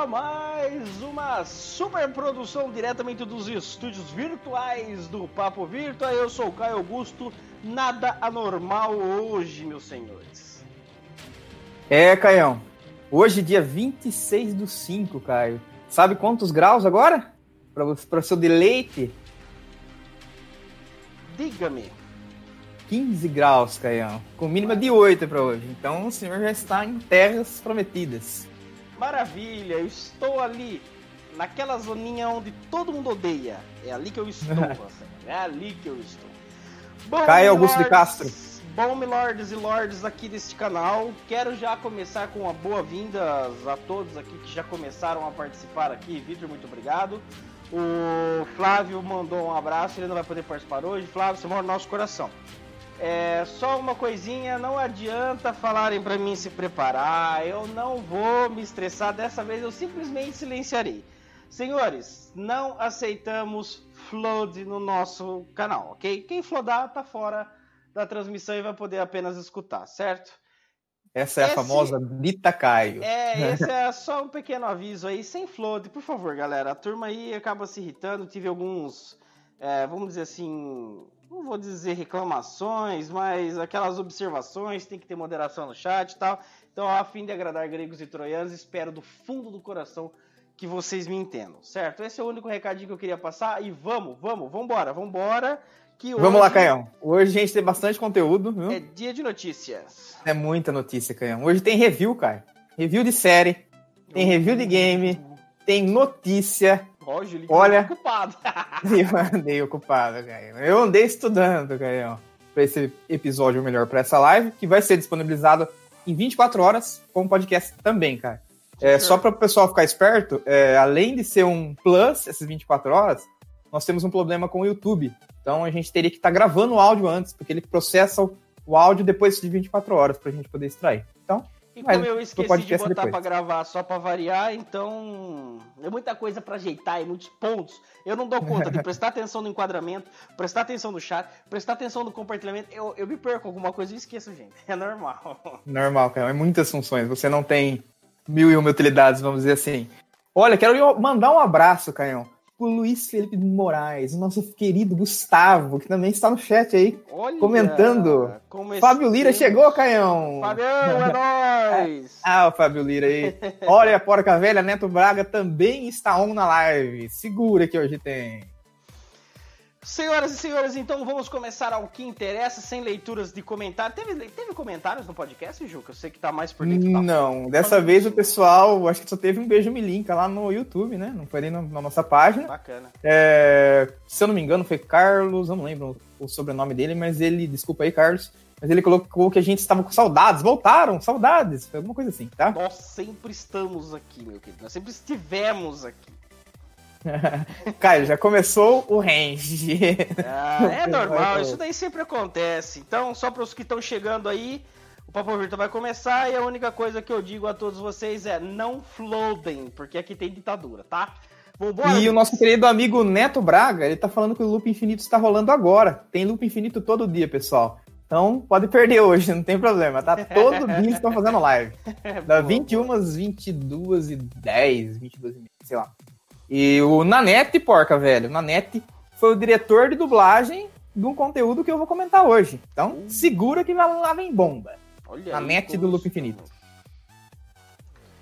a mais uma super produção diretamente dos estúdios virtuais do Papo Virtua. Eu sou o Caio Augusto. Nada anormal hoje, meus senhores. É, Caião. Hoje, dia 26 do 5, Caio. Sabe quantos graus agora? Para o seu deleite? Diga-me. 15 graus, Caião. Com mínima de 8 para hoje. Então o senhor já está em terras prometidas. Maravilha, eu estou ali, naquela zoninha onde todo mundo odeia. É ali que eu estou, É ali que eu estou. Bom, Caio Augusto de Castro. Bom, milords e lords aqui deste canal, quero já começar com uma boa-vinda a todos aqui que já começaram a participar aqui. Vitor, muito obrigado. O Flávio mandou um abraço, ele não vai poder participar hoje. Flávio, você mora no nosso coração. É, só uma coisinha, não adianta falarem para mim se preparar, eu não vou me estressar, dessa vez eu simplesmente silenciarei. Senhores, não aceitamos flood no nosso canal, ok? Quem flodar tá fora da transmissão e vai poder apenas escutar, certo? Essa é esse, a famosa Dita Caio. É, esse é só um pequeno aviso aí, sem flood, por favor, galera. A turma aí acaba se irritando, tive alguns, é, vamos dizer assim, não vou dizer reclamações, mas aquelas observações, tem que ter moderação no chat e tal. Então, a fim de agradar gregos e troianos, espero do fundo do coração que vocês me entendam, certo? Esse é o único recadinho que eu queria passar e vamos, vamos, vambora, vambora. Que hoje... Vamos lá, Caião. Hoje a gente tem bastante conteúdo, viu? É dia de notícias. É muita notícia, Caião. Hoje tem review, cara. Review de série, tem review de game, tem notícia, Roger, Olha, ocupado. eu andei ocupado, Caio. Eu andei estudando, Caio, para esse episódio melhor, para essa live, que vai ser disponibilizado em 24 horas com podcast também, cara. É, só para o pessoal ficar esperto, é, além de ser um plus, essas 24 horas, nós temos um problema com o YouTube. Então a gente teria que estar tá gravando o áudio antes, porque ele processa o áudio depois de 24 horas para a gente poder extrair. E como eu esqueci de botar para gravar só para variar, então é muita coisa para ajeitar e muitos pontos. Eu não dou conta de prestar atenção no enquadramento, prestar atenção no chat, prestar atenção no compartilhamento. Eu, eu me perco alguma coisa e esqueço, gente. É normal. Normal, cara. É muitas funções. Você não tem mil e uma utilidades, vamos dizer assim. Olha, quero mandar um abraço, Canhão o Luiz Felipe Moraes, o nosso querido Gustavo, que também está no chat aí, Olha, comentando. Fábio Lira chegou, Caião! Fabião, é nóis! Ah, o Fábio Lira aí. Olha, a porca velha, Neto Braga também está on na live. Segura que hoje tem. Senhoras e senhores, então vamos começar ao que interessa, sem leituras de comentários. Teve, teve comentários no podcast, Juca? Eu sei que tá mais por dentro. Da... Não, dessa vez o pessoal, acho que só teve um beijo me linka lá no YouTube, né? Não foi nem na, na nossa página. Bacana. É, se eu não me engano, foi Carlos, eu não lembro o sobrenome dele, mas ele, desculpa aí, Carlos, mas ele colocou que a gente estava com saudades, voltaram, saudades, foi alguma coisa assim, tá? Nós sempre estamos aqui, meu querido, nós sempre estivemos aqui. Caio, já começou o range. Ah, é normal, isso daí sempre acontece. Então, só para os que estão chegando aí, o Papo Virtual vai começar e a única coisa que eu digo a todos vocês é não flodem, porque aqui tem ditadura, tá? Vambora, e o nosso querido amigo Neto Braga, ele tá falando que o Loop Infinito está rolando agora. Tem Loop Infinito todo dia, pessoal. Então, pode perder hoje, não tem problema, tá? Todo dia estão fazendo live. Da 21 às 22 e 10, 22 e sei lá. E o Nanete, porca, velho, Nanete foi o diretor de dublagem de um conteúdo que eu vou comentar hoje. Então, uh. segura que lá vem bomba. Olha Nanete do Loop Infinito.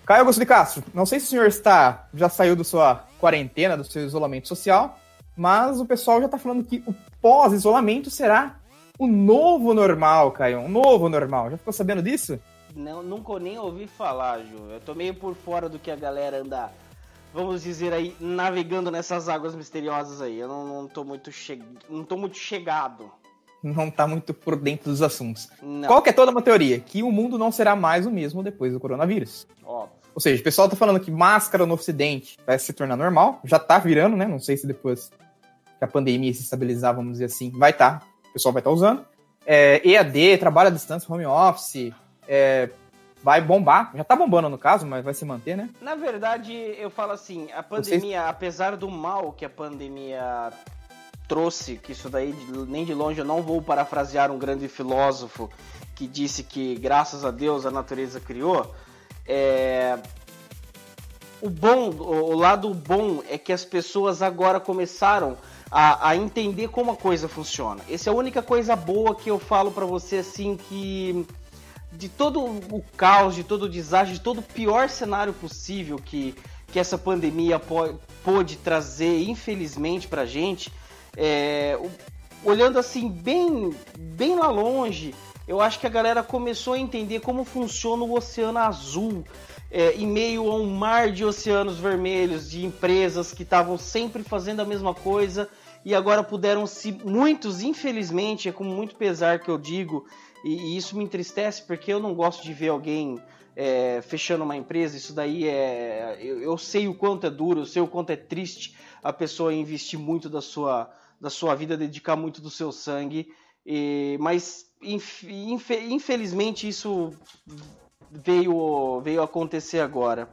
Caio Augusto de Castro, não sei se o senhor está já saiu da sua quarentena, do seu isolamento social, mas o pessoal já está falando que o pós-isolamento será o novo normal, Caio. Um novo normal. Já ficou sabendo disso? Não, nunca nem ouvi falar, Ju. Eu tô meio por fora do que a galera anda vamos dizer aí, navegando nessas águas misteriosas aí. Eu não, não tô muito che... não tô muito chegado. Não tá muito por dentro dos assuntos. Não. Qual que é toda uma teoria? Que o mundo não será mais o mesmo depois do coronavírus. Óbvio. Ou seja, o pessoal tá falando que máscara no ocidente vai se tornar normal. Já tá virando, né? Não sei se depois que a pandemia se estabilizar, vamos dizer assim, vai estar. Tá. O pessoal vai estar tá usando. É, EAD, trabalho à distância, home office, é, vai bombar. Já tá bombando no caso, mas vai se manter, né? Na verdade, eu falo assim, a pandemia, Vocês... apesar do mal que a pandemia trouxe, que isso daí nem de longe eu não vou parafrasear um grande filósofo que disse que graças a Deus a natureza criou, é... o bom, o, o lado bom é que as pessoas agora começaram a, a, entender como a coisa funciona. Essa é a única coisa boa que eu falo para você assim que de todo o caos, de todo o desastre, de todo o pior cenário possível que, que essa pandemia pôde trazer, infelizmente, pra gente, é, olhando assim bem, bem lá longe, eu acho que a galera começou a entender como funciona o Oceano Azul, é, em meio a um mar de oceanos vermelhos, de empresas que estavam sempre fazendo a mesma coisa e agora puderam se. Muitos, infelizmente, é com muito pesar que eu digo, e, e isso me entristece porque eu não gosto de ver alguém é, fechando uma empresa. Isso daí é. Eu, eu, sei o quanto é duro, eu sei o quanto é triste a pessoa investir muito da sua, da sua vida, dedicar muito do seu sangue. E, mas inf, inf, infelizmente isso veio, veio acontecer agora.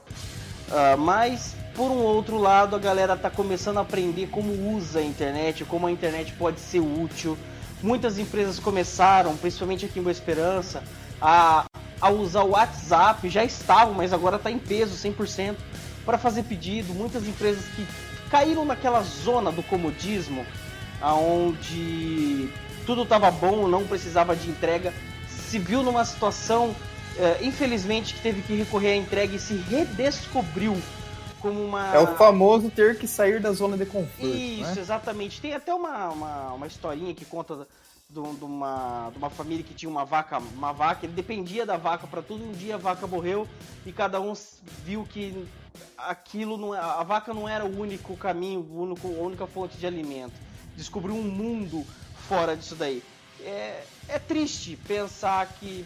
Uh, mas, por um outro lado, a galera tá começando a aprender como usa a internet, como a internet pode ser útil. Muitas empresas começaram, principalmente aqui em Boa Esperança, a, a usar o WhatsApp, já estavam, mas agora está em peso 100% para fazer pedido. Muitas empresas que caíram naquela zona do comodismo, aonde tudo estava bom, não precisava de entrega, se viu numa situação infelizmente que teve que recorrer à entrega e se redescobriu como uma. É o famoso ter que sair da zona de conforto. Isso, né? exatamente. Tem até uma, uma, uma historinha que conta de, uma, de uma família que tinha uma vaca, uma vaca, ele dependia da vaca para tudo. Um dia a vaca morreu e cada um viu que aquilo não, é, a vaca não era o único caminho, o único, a única fonte de alimento. Descobriu um mundo fora disso daí. É, é triste pensar que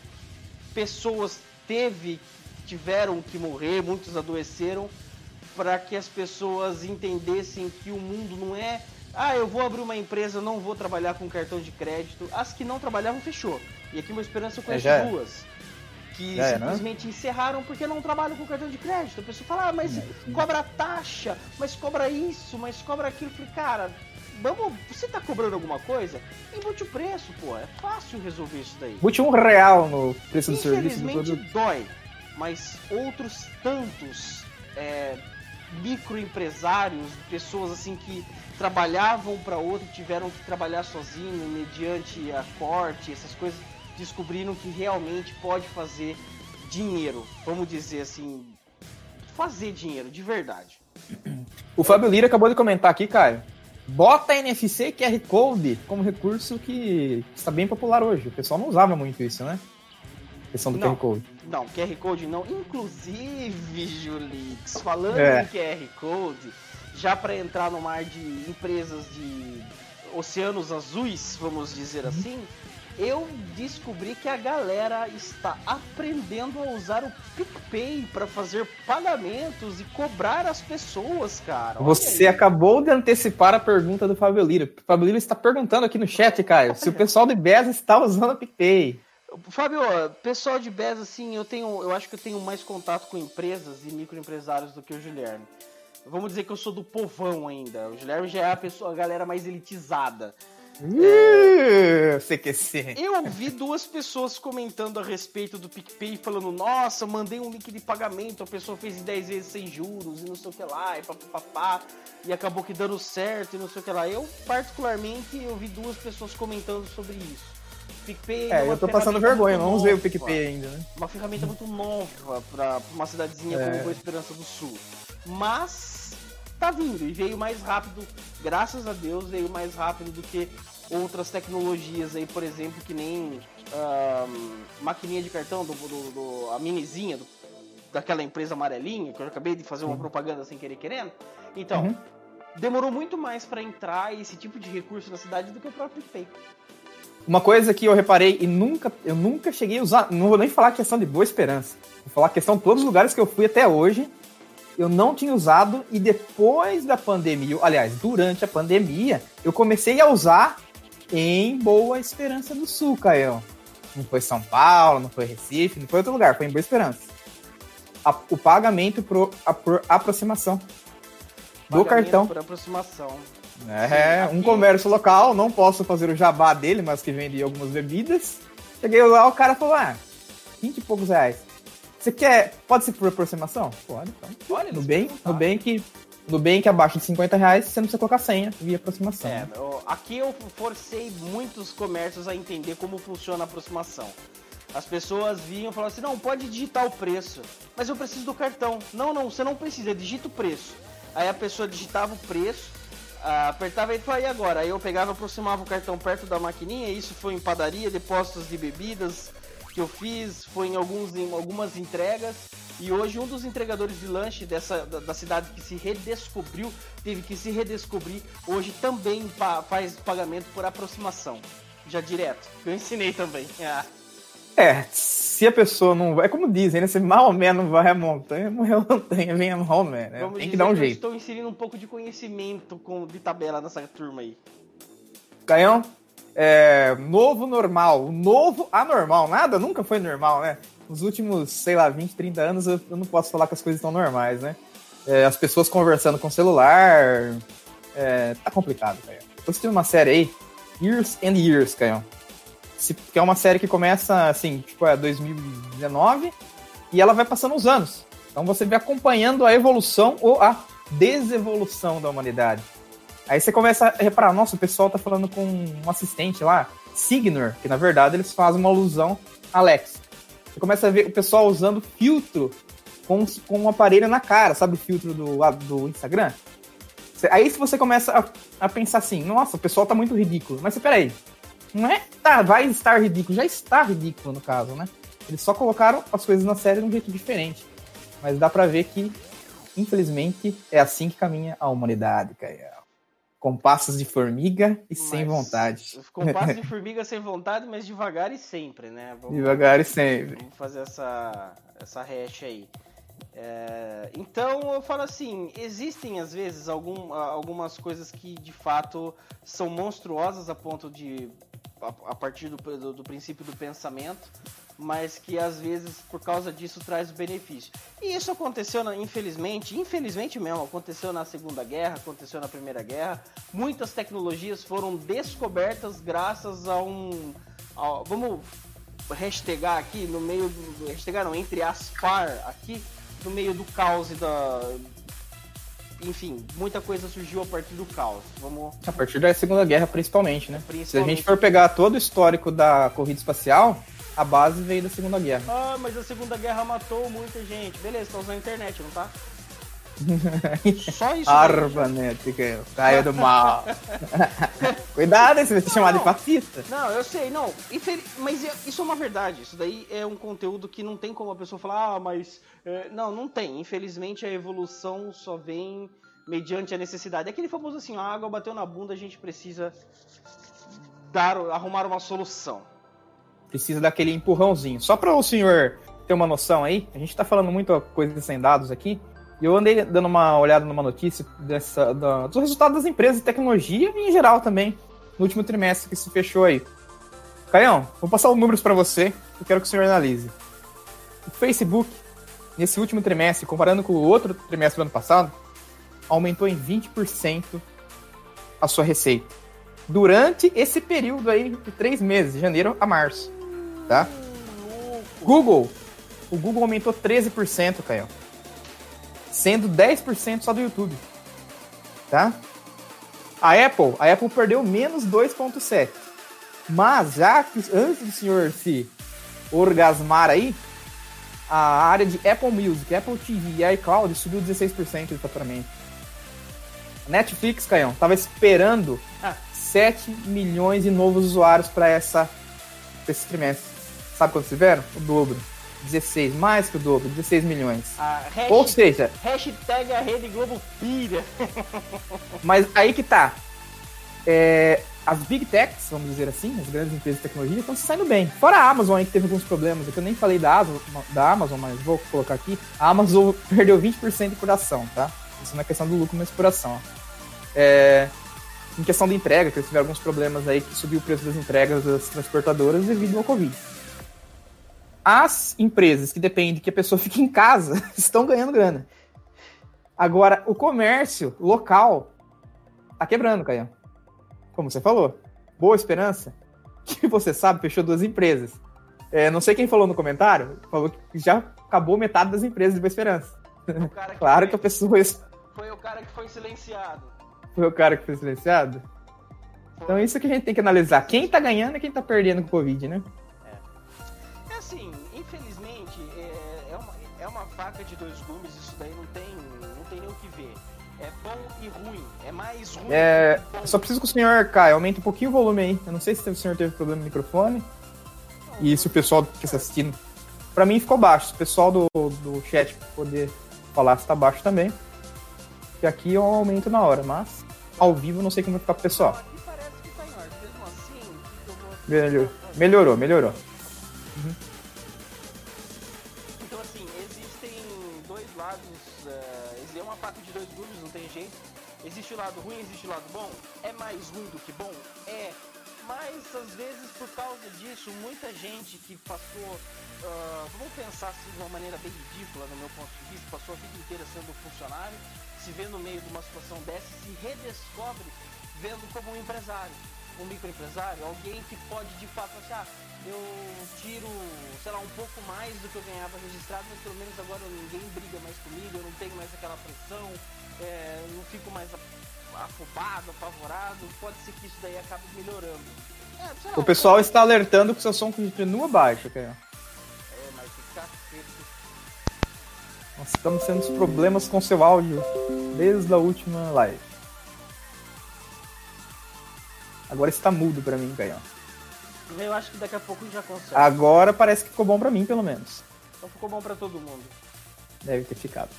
pessoas teve, tiveram que morrer, muitos adoeceram, para que as pessoas entendessem que o mundo não é, ah, eu vou abrir uma empresa, não vou trabalhar com cartão de crédito. As que não trabalhavam fechou. E aqui uma esperança eu conheço é, duas. Que já simplesmente é, né? encerraram porque não trabalham com cartão de crédito. A pessoa fala, ah, mas é, cobra taxa, mas cobra isso, mas cobra aquilo. Eu falei, cara, vamos, você tá cobrando alguma coisa? Embute o preço, pô. É fácil resolver isso daí. Embute um real no preço do serviço. Infelizmente dói, mas outros tantos é, microempresários, pessoas assim que trabalhavam para outro, tiveram que trabalhar sozinho mediante a corte, essas coisas, descobriram que realmente pode fazer dinheiro, vamos dizer assim, fazer dinheiro de verdade. O Fábio Lira acabou de comentar aqui, Caio, Bota NFC QR Code como recurso que está bem popular hoje. O pessoal não usava muito isso, né? A questão do não, QR Code. Não, QR Code não. Inclusive, Julix, falando é. em QR Code, já para entrar no mar de empresas de oceanos azuis, vamos dizer uhum. assim, eu descobri que a galera está aprendendo a usar o PicPay para fazer pagamentos e cobrar as pessoas, cara. Olha Você aí. acabou de antecipar a pergunta do Fábio Lira. O Fábio Lira está perguntando aqui no chat, Caio, se o pessoal de BES está usando o PicPay. Fábio, pessoal de BES, assim, eu tenho, eu acho que eu tenho mais contato com empresas e microempresários do que o Guilherme. Vamos dizer que eu sou do povão ainda. O Guilherme já é a pessoa, a galera mais elitizada. Uh, CQC. Eu vi duas pessoas comentando a respeito do PicPay, falando: Nossa, mandei um link de pagamento, a pessoa fez em 10 vezes sem juros e não sei o que lá, e papapá, e acabou que dando certo e não sei o que lá. Eu, particularmente, eu vi duas pessoas comentando sobre isso. PicPay é, é eu tô passando vergonha, não usei o PicPay ainda, né? Uma ferramenta muito nova pra uma cidadezinha é. como Boa Esperança do Sul. Mas tá vindo e veio mais rápido, graças a Deus, veio mais rápido do que outras tecnologias aí, por exemplo, que nem uh, maquininha de cartão, do, do, do a minizinha do, daquela empresa amarelinha, que eu acabei de fazer uma propaganda sem querer querendo. Então, uhum. demorou muito mais para entrar esse tipo de recurso na cidade do que o próprio PicPay. Uma coisa que eu reparei e nunca, eu nunca cheguei a usar, não vou nem falar questão de boa esperança, vou falar questão de todos os lugares que eu fui até hoje, eu não tinha usado e depois da pandemia, aliás, durante a pandemia, eu comecei a usar em Boa Esperança do Sul, Caio. Não foi São Paulo, não foi Recife, não foi outro lugar, foi em Boa Esperança. A, o pagamento por, a, por aproximação do pagamento cartão. Por aproximação. É, Sim, um comércio local, não posso fazer o jabá dele, mas que vende algumas bebidas. Cheguei lá, o cara falou: ah, 20 e poucos reais. Você quer. Pode ser por aproximação? Pode, então. Olha, no bem, no bem que. No bem que abaixo de 50 reais você não precisa colocar senha via aproximação. É, né? aqui eu forcei muitos comércios a entender como funciona a aproximação. As pessoas vinham e falavam assim: não, pode digitar o preço, mas eu preciso do cartão. Não, não, você não precisa, digita o preço. Aí a pessoa digitava o preço, apertava e falava, e agora? Aí eu pegava, aproximava o cartão perto da maquininha, isso foi em padaria, depósitos de bebidas que eu fiz, foi em, alguns, em algumas entregas. E hoje um dos entregadores de lanche dessa da, da, cidade que se redescobriu, teve que se redescobrir, hoje também pa, faz pagamento por aproximação. Já direto. Eu ensinei também. Ah. É, se a pessoa não vai. É como dizem, né? Se Maomé não vai a montanha, morreu a montanha, vem a Maomé, né? Vamos Tem que dar um jeito. estou inserindo um pouco de conhecimento com, de tabela nessa turma aí. Canhão, é, novo normal, novo anormal. Nada nunca foi normal, né? Nos últimos, sei lá, 20, 30 anos eu, eu não posso falar que as coisas estão normais, né? É, as pessoas conversando com celular. É, tá complicado, Canhão. Tô assistindo uma série aí, Years and Years, Canhão que é uma série que começa assim, tipo, é 2019 e ela vai passando os anos. Então você vê acompanhando a evolução ou a desevolução da humanidade. Aí você começa a reparar, nossa, o pessoal tá falando com um assistente lá, Signor, que na verdade eles fazem uma alusão a Alex. Você começa a ver o pessoal usando filtro com, com um aparelho na cara, sabe o filtro do, do Instagram? Aí se você começa a, a pensar assim, nossa, o pessoal tá muito ridículo. Mas peraí, não é tá, vai estar ridículo, já está ridículo no caso, né? Eles só colocaram as coisas na série de um jeito diferente. Mas dá para ver que, infelizmente, é assim que caminha a humanidade, Caio. Com passos de formiga e mas, sem vontade. Com passos de formiga sem vontade, mas devagar e sempre, né? Vamos, devagar e sempre. Vamos fazer essa, essa hash aí. É, então eu falo assim, existem às vezes algum, algumas coisas que de fato são monstruosas a ponto de a, a partir do, do, do, princípio do pensamento, mas que às vezes por causa disso traz benefício. E isso aconteceu, na, infelizmente, infelizmente mesmo, aconteceu na Segunda Guerra, aconteceu na Primeira Guerra. Muitas tecnologias foram descobertas graças a um. A, vamos hashtagar aqui no meio do. Não, entre aspar aqui, no meio do caos e da, enfim, muita coisa surgiu a partir do caos. Vamos... A partir da Segunda Guerra, principalmente, né? Principalmente. Se a gente for pegar todo o histórico da corrida espacial, a base veio da Segunda Guerra. Ah, mas a Segunda Guerra matou muita gente. Beleza, tá usando a internet, não tá? Só isso. Arbanética, caia do mal. Cuidado, você vai ser chamado de fascista. Não, eu sei, não. Mas é, isso é uma verdade. Isso daí é um conteúdo que não tem como a pessoa falar, ah, mas. É... Não, não tem. Infelizmente a evolução só vem mediante a necessidade. É aquele famoso assim, a água bateu na bunda, a gente precisa dar, arrumar uma solução. Precisa daquele empurrãozinho. Só para o senhor ter uma noção aí, a gente está falando muita coisa sem dados aqui. E eu andei dando uma olhada numa notícia dessa, da, dos resultados das empresas de tecnologia e em geral também, no último trimestre que se fechou aí. Caião, vou passar os números para você, eu quero que o senhor analise. O Facebook, nesse último trimestre, comparando com o outro trimestre do ano passado, aumentou em 20% a sua receita. Durante esse período aí de três meses, de janeiro a março. Tá? Google. O Google aumentou 13%, Caio sendo 10% só do YouTube. Tá? A Apple, a Apple perdeu menos 2.7. Mas já que antes do senhor se orgasmar aí, a área de Apple Music, Apple TV e iCloud subiu 16% de faturamento. Netflix, Caião, tava esperando ah. 7 milhões de novos usuários para essa esse trimestre. Sabe quantos tiveram? O dobro. 16, mais que o dobro, 16 milhões. Hashtag, Ou seja. Hashtag a Rede Globo pira. mas aí que tá. É, as big techs, vamos dizer assim, as grandes empresas de tecnologia, estão se saindo bem. Fora a Amazon aí que teve alguns problemas, é que eu nem falei da, da Amazon, mas vou colocar aqui. A Amazon perdeu 20% de coração, tá? Isso não é questão do lucro, mas coração. É, em questão de entrega, que eles tiveram alguns problemas aí que subiu o preço das entregas das transportadoras devido ao Covid as empresas que dependem que a pessoa fique em casa estão ganhando grana. Agora, o comércio local tá quebrando, Caio. Como você falou. Boa Esperança, que você sabe, fechou duas empresas. É, não sei quem falou no comentário, falou que já acabou metade das empresas de Boa Esperança. Que claro foi, que a pessoa. Foi o cara que foi silenciado. Foi o cara que foi silenciado? Foi. Então isso que a gente tem que analisar. Quem tá ganhando e quem tá perdendo com o Covid, né? Dois gumes, isso daí não tem, não tem nem o que ver. É bom e ruim. É mais ruim. É, só preciso que o senhor, Caio, aumente um pouquinho o volume aí. Eu não sei se o senhor teve problema no microfone. Não, e se o pessoal que está assistindo. Pra mim ficou baixo. Se o pessoal do, do chat poder falar se tá baixo também. E aqui eu aumento na hora, mas ao vivo não sei como vai ficar pro pessoal. Aqui parece que tá em ordem. Mesmo assim, eu vou... Melhorou, melhorou. melhorou. Uhum. Jeito. Existe o lado ruim, existe o lado bom. É mais ruim do que bom? É. Mas às vezes por causa disso, muita gente que passou uh, vamos pensar assim, de uma maneira bem ridícula, no meu ponto de vista, passou a vida inteira sendo funcionário, se vê no meio de uma situação dessa, se redescobre vendo como um empresário, um microempresário, alguém que pode de fato achar, assim, ah, eu tiro, sei lá, um pouco mais do que eu ganhava registrado, mas pelo menos agora ninguém briga mais comigo, eu não tenho mais aquela pressão, é, não fico mais afobado, apavorado, pode ser que isso daí acabe melhorando. É, lá, o pessoal está alertando que seu som continua baixo, cara. Nós estamos tendo problemas com seu áudio desde a última live. Agora está mudo para mim, Caio. Eu acho que daqui a pouco já consegue. Agora parece que ficou bom para mim, pelo menos. Então ficou bom para todo mundo. Deve ter ficado.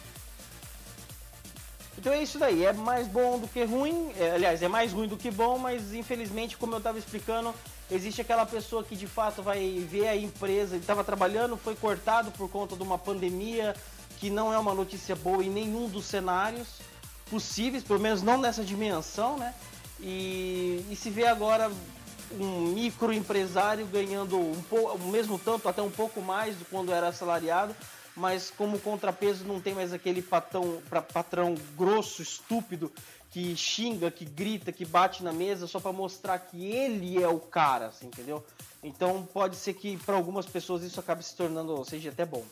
Então é isso daí, é mais bom do que ruim, é, aliás, é mais ruim do que bom, mas infelizmente, como eu estava explicando, existe aquela pessoa que de fato vai ver a empresa, ele estava trabalhando, foi cortado por conta de uma pandemia, que não é uma notícia boa em nenhum dos cenários possíveis, pelo menos não nessa dimensão, né? E, e se vê agora um microempresário ganhando um pouco, o mesmo tanto, até um pouco mais do quando era assalariado, mas como contrapeso não tem mais aquele patão, pra, patrão grosso, estúpido, que xinga, que grita, que bate na mesa só para mostrar que ele é o cara, assim, entendeu? Então pode ser que para algumas pessoas isso acabe se tornando, seja até bom.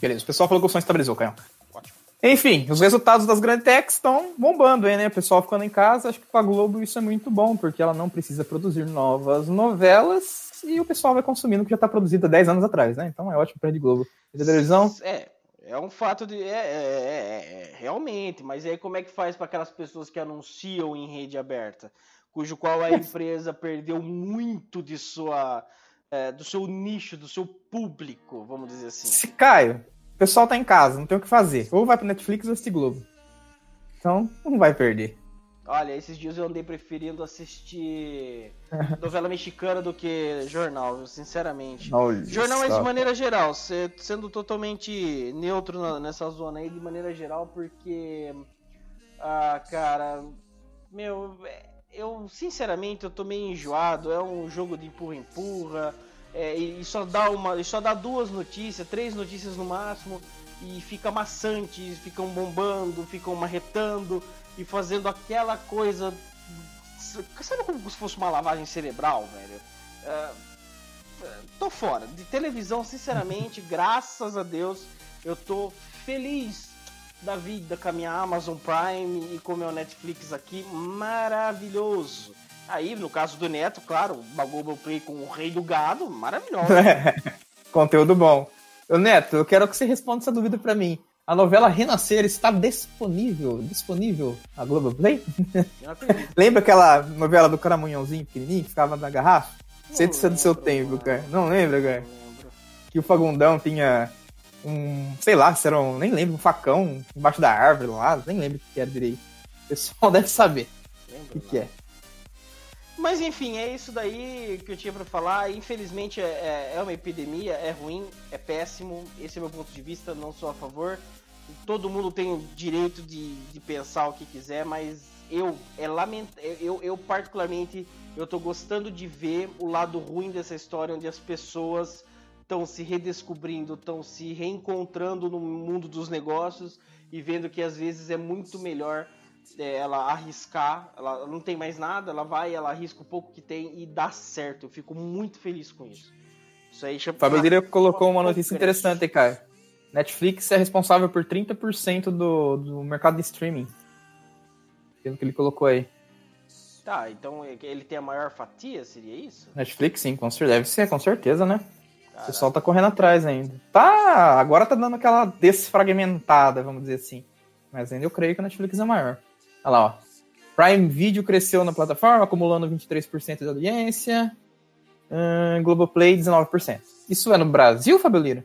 Beleza, o pessoal falou que o som estabilizou, Caio. Ótimo. Enfim, os resultados das grandes techs estão bombando aí, né? O pessoal ficando em casa, acho que para a Globo isso é muito bom, porque ela não precisa produzir novas novelas e o pessoal vai consumindo o que já está produzido há 10 anos atrás, né? Então é ótimo para a Rede Globo. E televisão? É, é um fato de. É, é, é, é, realmente, mas aí como é que faz para aquelas pessoas que anunciam em rede aberta, cujo qual a empresa perdeu muito de sua é, do seu nicho, do seu público, vamos dizer assim. Se Caio, o pessoal tá em casa, não tem o que fazer. Ou vai pro Netflix ou assistir Globo. Então, não vai perder. Olha, esses dias eu andei preferindo assistir novela mexicana do que jornal, sinceramente. Olha jornal é de maneira geral, sendo totalmente neutro nessa zona aí, de maneira geral, porque. Ah, cara. Meu, eu, sinceramente, eu tô meio enjoado. É um jogo de empurra-empurra. É, e só dá uma. só dá duas notícias, três notícias no máximo. E fica maçante, ficam bombando, ficam marretando e fazendo aquela coisa. Sabe como se fosse uma lavagem cerebral, velho? É, tô fora. De televisão, sinceramente, graças a Deus, eu tô feliz da vida com a minha Amazon Prime e com o meu Netflix aqui, maravilhoso. Aí, no caso do Neto, claro, o Play com o Rei do Gado, maravilhoso. Conteúdo bom. Ô Neto, eu quero que você responda essa dúvida para mim. A novela Renascer está disponível, disponível na Globoplay? Lembra aquela novela do Caramunhãozinho pequenininho que ficava na garrafa? Sei se do seu tempo, cara. Não lembra, cara? Que o Fagundão tinha um, sei lá, se era um, nem lembro, um facão embaixo da árvore lá, nem lembro o que era direito. O pessoal deve saber o que, que, é. Mas enfim, é isso daí que eu tinha para falar. Infelizmente é, é, é, uma epidemia, é ruim, é péssimo. Esse é o meu ponto de vista, não sou a favor. Todo mundo tem o direito de, de pensar o que quiser, mas eu é lament... eu, eu particularmente eu tô gostando de ver o lado ruim dessa história onde as pessoas estão se redescobrindo, estão se reencontrando no mundo dos negócios e vendo que às vezes é muito melhor é, ela arriscar, ela não tem mais nada, ela vai, ela arrisca o pouco que tem e dá certo. Eu fico muito feliz com isso. Isso aí chama... Lira colocou uma notícia interessante, cara. Netflix é responsável por 30% do, do mercado de streaming. Pelo que ele colocou aí. Tá, então ele tem a maior fatia, seria isso? Netflix, sim, com certeza. Deve ser, com certeza, né? Caraca. O pessoal tá correndo atrás ainda. Tá, agora tá dando aquela desfragmentada, vamos dizer assim. Mas ainda eu creio que a Netflix é maior. Olha lá, ó. Prime Video cresceu na plataforma, acumulando 23% de audiência. Hum, Globoplay, 19%. Isso é no Brasil, Fabio Lira?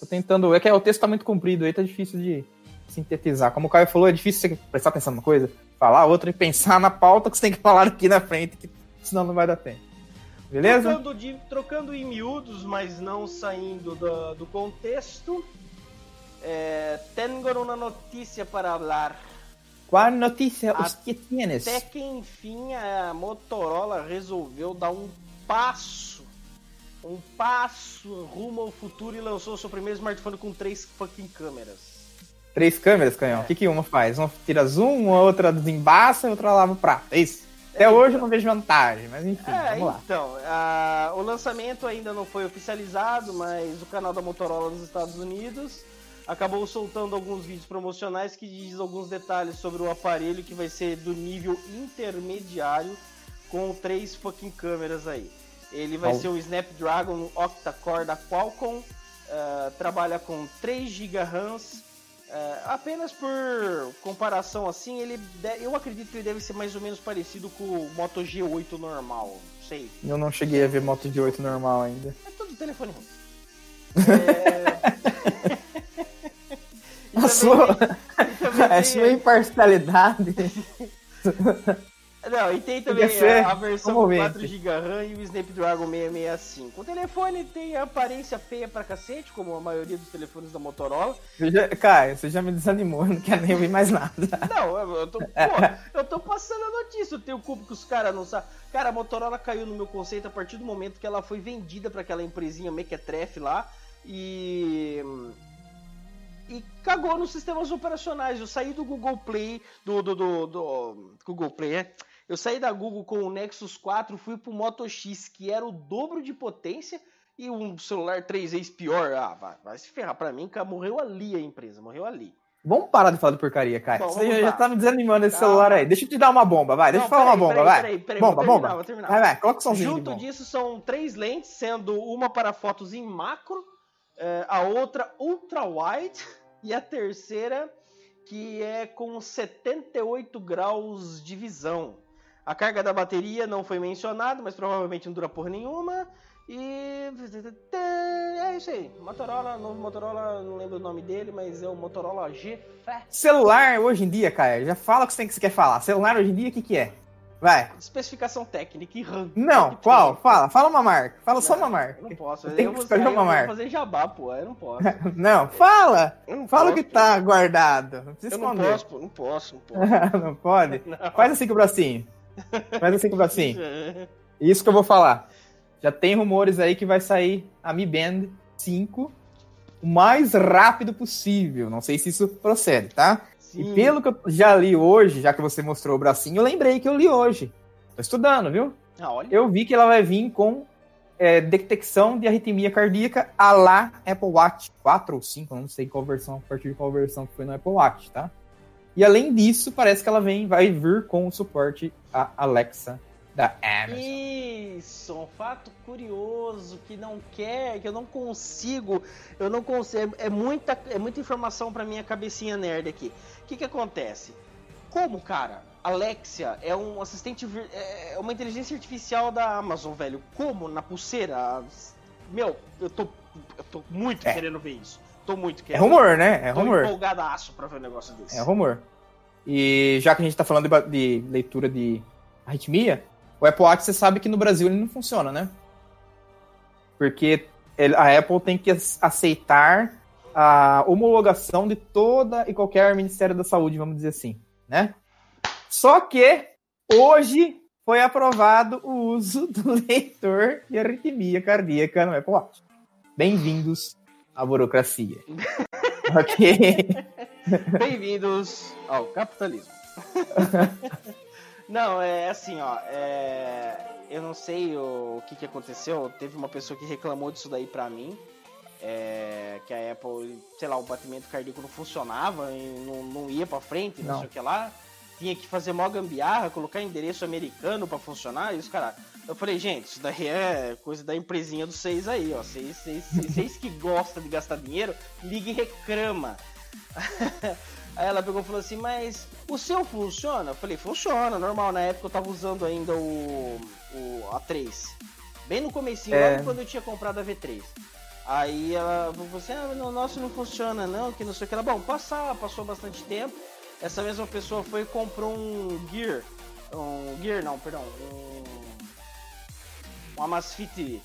Tô tentando. É que o texto tá muito comprido aí, tá difícil de sintetizar. Como o Caio falou, é difícil você prestar atenção numa coisa, falar outra e pensar na pauta que você tem que falar aqui na frente, que senão não vai dar tempo. Beleza? Trocando, de, trocando em miúdos, mas não saindo do, do contexto. É, tenho uma notícia para falar. Qual notícia os que tienes? Até que enfim a Motorola resolveu dar um passo, um passo rumo ao futuro e lançou seu primeiro smartphone com três fucking câmeras. Três câmeras, canhão. É. O que, que uma faz? Uma tira zoom, uma outra desembaça e outra lava o prato. É isso. Até é, hoje então. eu não vejo vantagem, mas enfim, é, vamos lá. Então, a, o lançamento ainda não foi oficializado, mas o canal da Motorola nos Estados Unidos acabou soltando alguns vídeos promocionais que diz alguns detalhes sobre o aparelho que vai ser do nível intermediário com três fucking câmeras aí. Ele vai ser o Snapdragon Octa-Core da Qualcomm, uh, trabalha com 3 GB RAM, é, apenas por comparação assim, ele eu acredito que ele deve ser mais ou menos parecido com o Moto G8 normal, não sei. Eu não cheguei a ver Moto G8 normal ainda. É tudo telefone ruim. É... a sua, a sua imparcialidade. Não, e tem também a, a, versão com 4 GB RAM e o Snapdragon 665. O telefone tem aparência feia pra cacete, como a maioria dos telefones da Motorola. Já, cara, você já me desanimou, não quero nem ouvir mais nada. Não, eu, eu tô, pô, eu tô passando a notícia, eu tenho culpa que os caras não sabem. Cara, a Motorola caiu no meu conceito a partir do momento que ela foi vendida para aquela empresinha Mequetrefe lá e e cagou nos sistemas operacionais. Eu saí do Google Play, do, do, do, do Google Play, é? Eu saí da Google com o Nexus 4, fui pro Moto X, que era o dobro de potência, e um celular 3 pior. Ah, vai, vai se ferrar pra mim, cara, morreu ali a empresa, morreu ali. Vamos parar de falar de porcaria, cara. Bom, Você já tá me desanimando esse Calma. celular aí. Deixa eu te dar uma bomba, vai. Deixa eu falar uma bomba, peraí, vai. Peraí, peraí, bomba, bomba. Terminar, vou terminar. Vai, vai, coloca o somzinho. Junto disso são três lentes, sendo uma para fotos em macro, eh, a outra ultra wide e a terceira que é com 78 graus de visão. A carga da bateria não foi mencionada, mas provavelmente não dura porra nenhuma. E é isso aí. Motorola, novo Motorola, não lembro o nome dele, mas é o Motorola G Celular hoje em dia, cara, já fala o que você, tem que você quer falar. Celular hoje em dia, o que, que é? Vai. Especificação técnica e RAM. Não, qual? Fala, fala uma marca. Fala não, só uma marca. Eu não posso. Eu tenho que escolher uma marca. fazer jabá, pô. Eu não posso. não, fala. Não fala o que tá guardado. Não precisa eu não posso, pô. Não posso, não posso. não pode? Não. Faz assim com o bracinho. Faz assim com o bracinho. Isso que eu vou falar. Já tem rumores aí que vai sair a Mi Band 5 o mais rápido possível. Não sei se isso procede, tá? Sim. E pelo que eu já li hoje, já que você mostrou o bracinho, eu lembrei que eu li hoje. Tô estudando, viu? Ah, olha. Eu vi que ela vai vir com é, detecção de arritmia cardíaca a lá Apple Watch 4 ou 5, não sei qual versão, a partir de qual versão que foi no Apple Watch, tá? E além disso, parece que ela vem, vai vir com o suporte a Alexa da Amazon. Isso, um fato curioso que não quer, que eu não consigo, eu não consigo, é muita, é muita informação para minha cabecinha nerd aqui. O que que acontece? Como, cara, Alexia é um assistente, é uma inteligência artificial da Amazon, velho. Como na pulseira? Meu, eu tô, eu tô muito é. querendo ver isso. Tô muito querendo. É rumor, né? É tô rumor. empolgadaço pra ver um negócio desse. É rumor. E já que a gente tá falando de, de leitura de arritmia, o Apple Watch você sabe que no Brasil ele não funciona, né? Porque a Apple tem que aceitar a homologação de toda e qualquer Ministério da Saúde, vamos dizer assim, né? Só que hoje foi aprovado o uso do leitor de arritmia cardíaca no Apple Watch. Bem-vindos à burocracia. ok. Bem-vindos ao capitalismo. Não, é assim, ó. É... eu não sei o, o que, que aconteceu. Teve uma pessoa que reclamou disso daí pra mim. É, que a Apple, sei lá, o batimento cardíaco não funcionava, e não, não ia pra frente, não, não sei o que lá. Tinha que fazer mó gambiarra, colocar endereço americano para funcionar, e os caras. Eu falei, gente, isso daí é coisa da empresinha dos seis aí, ó. Vocês, vocês, que gostam de gastar dinheiro, ligue e reclama. Aí ela pegou e falou assim, mas o seu funciona? Eu falei, funciona, normal. Na época eu tava usando ainda o, o A3. Bem no comecinho, é... logo quando eu tinha comprado a V3. Aí ela falou assim, ah, o nosso não funciona não, que não sei o que. Ela, bom, passar, passou bastante tempo. Essa mesma pessoa foi e comprou um Gear. Um Gear não, perdão. Um, um Amazfit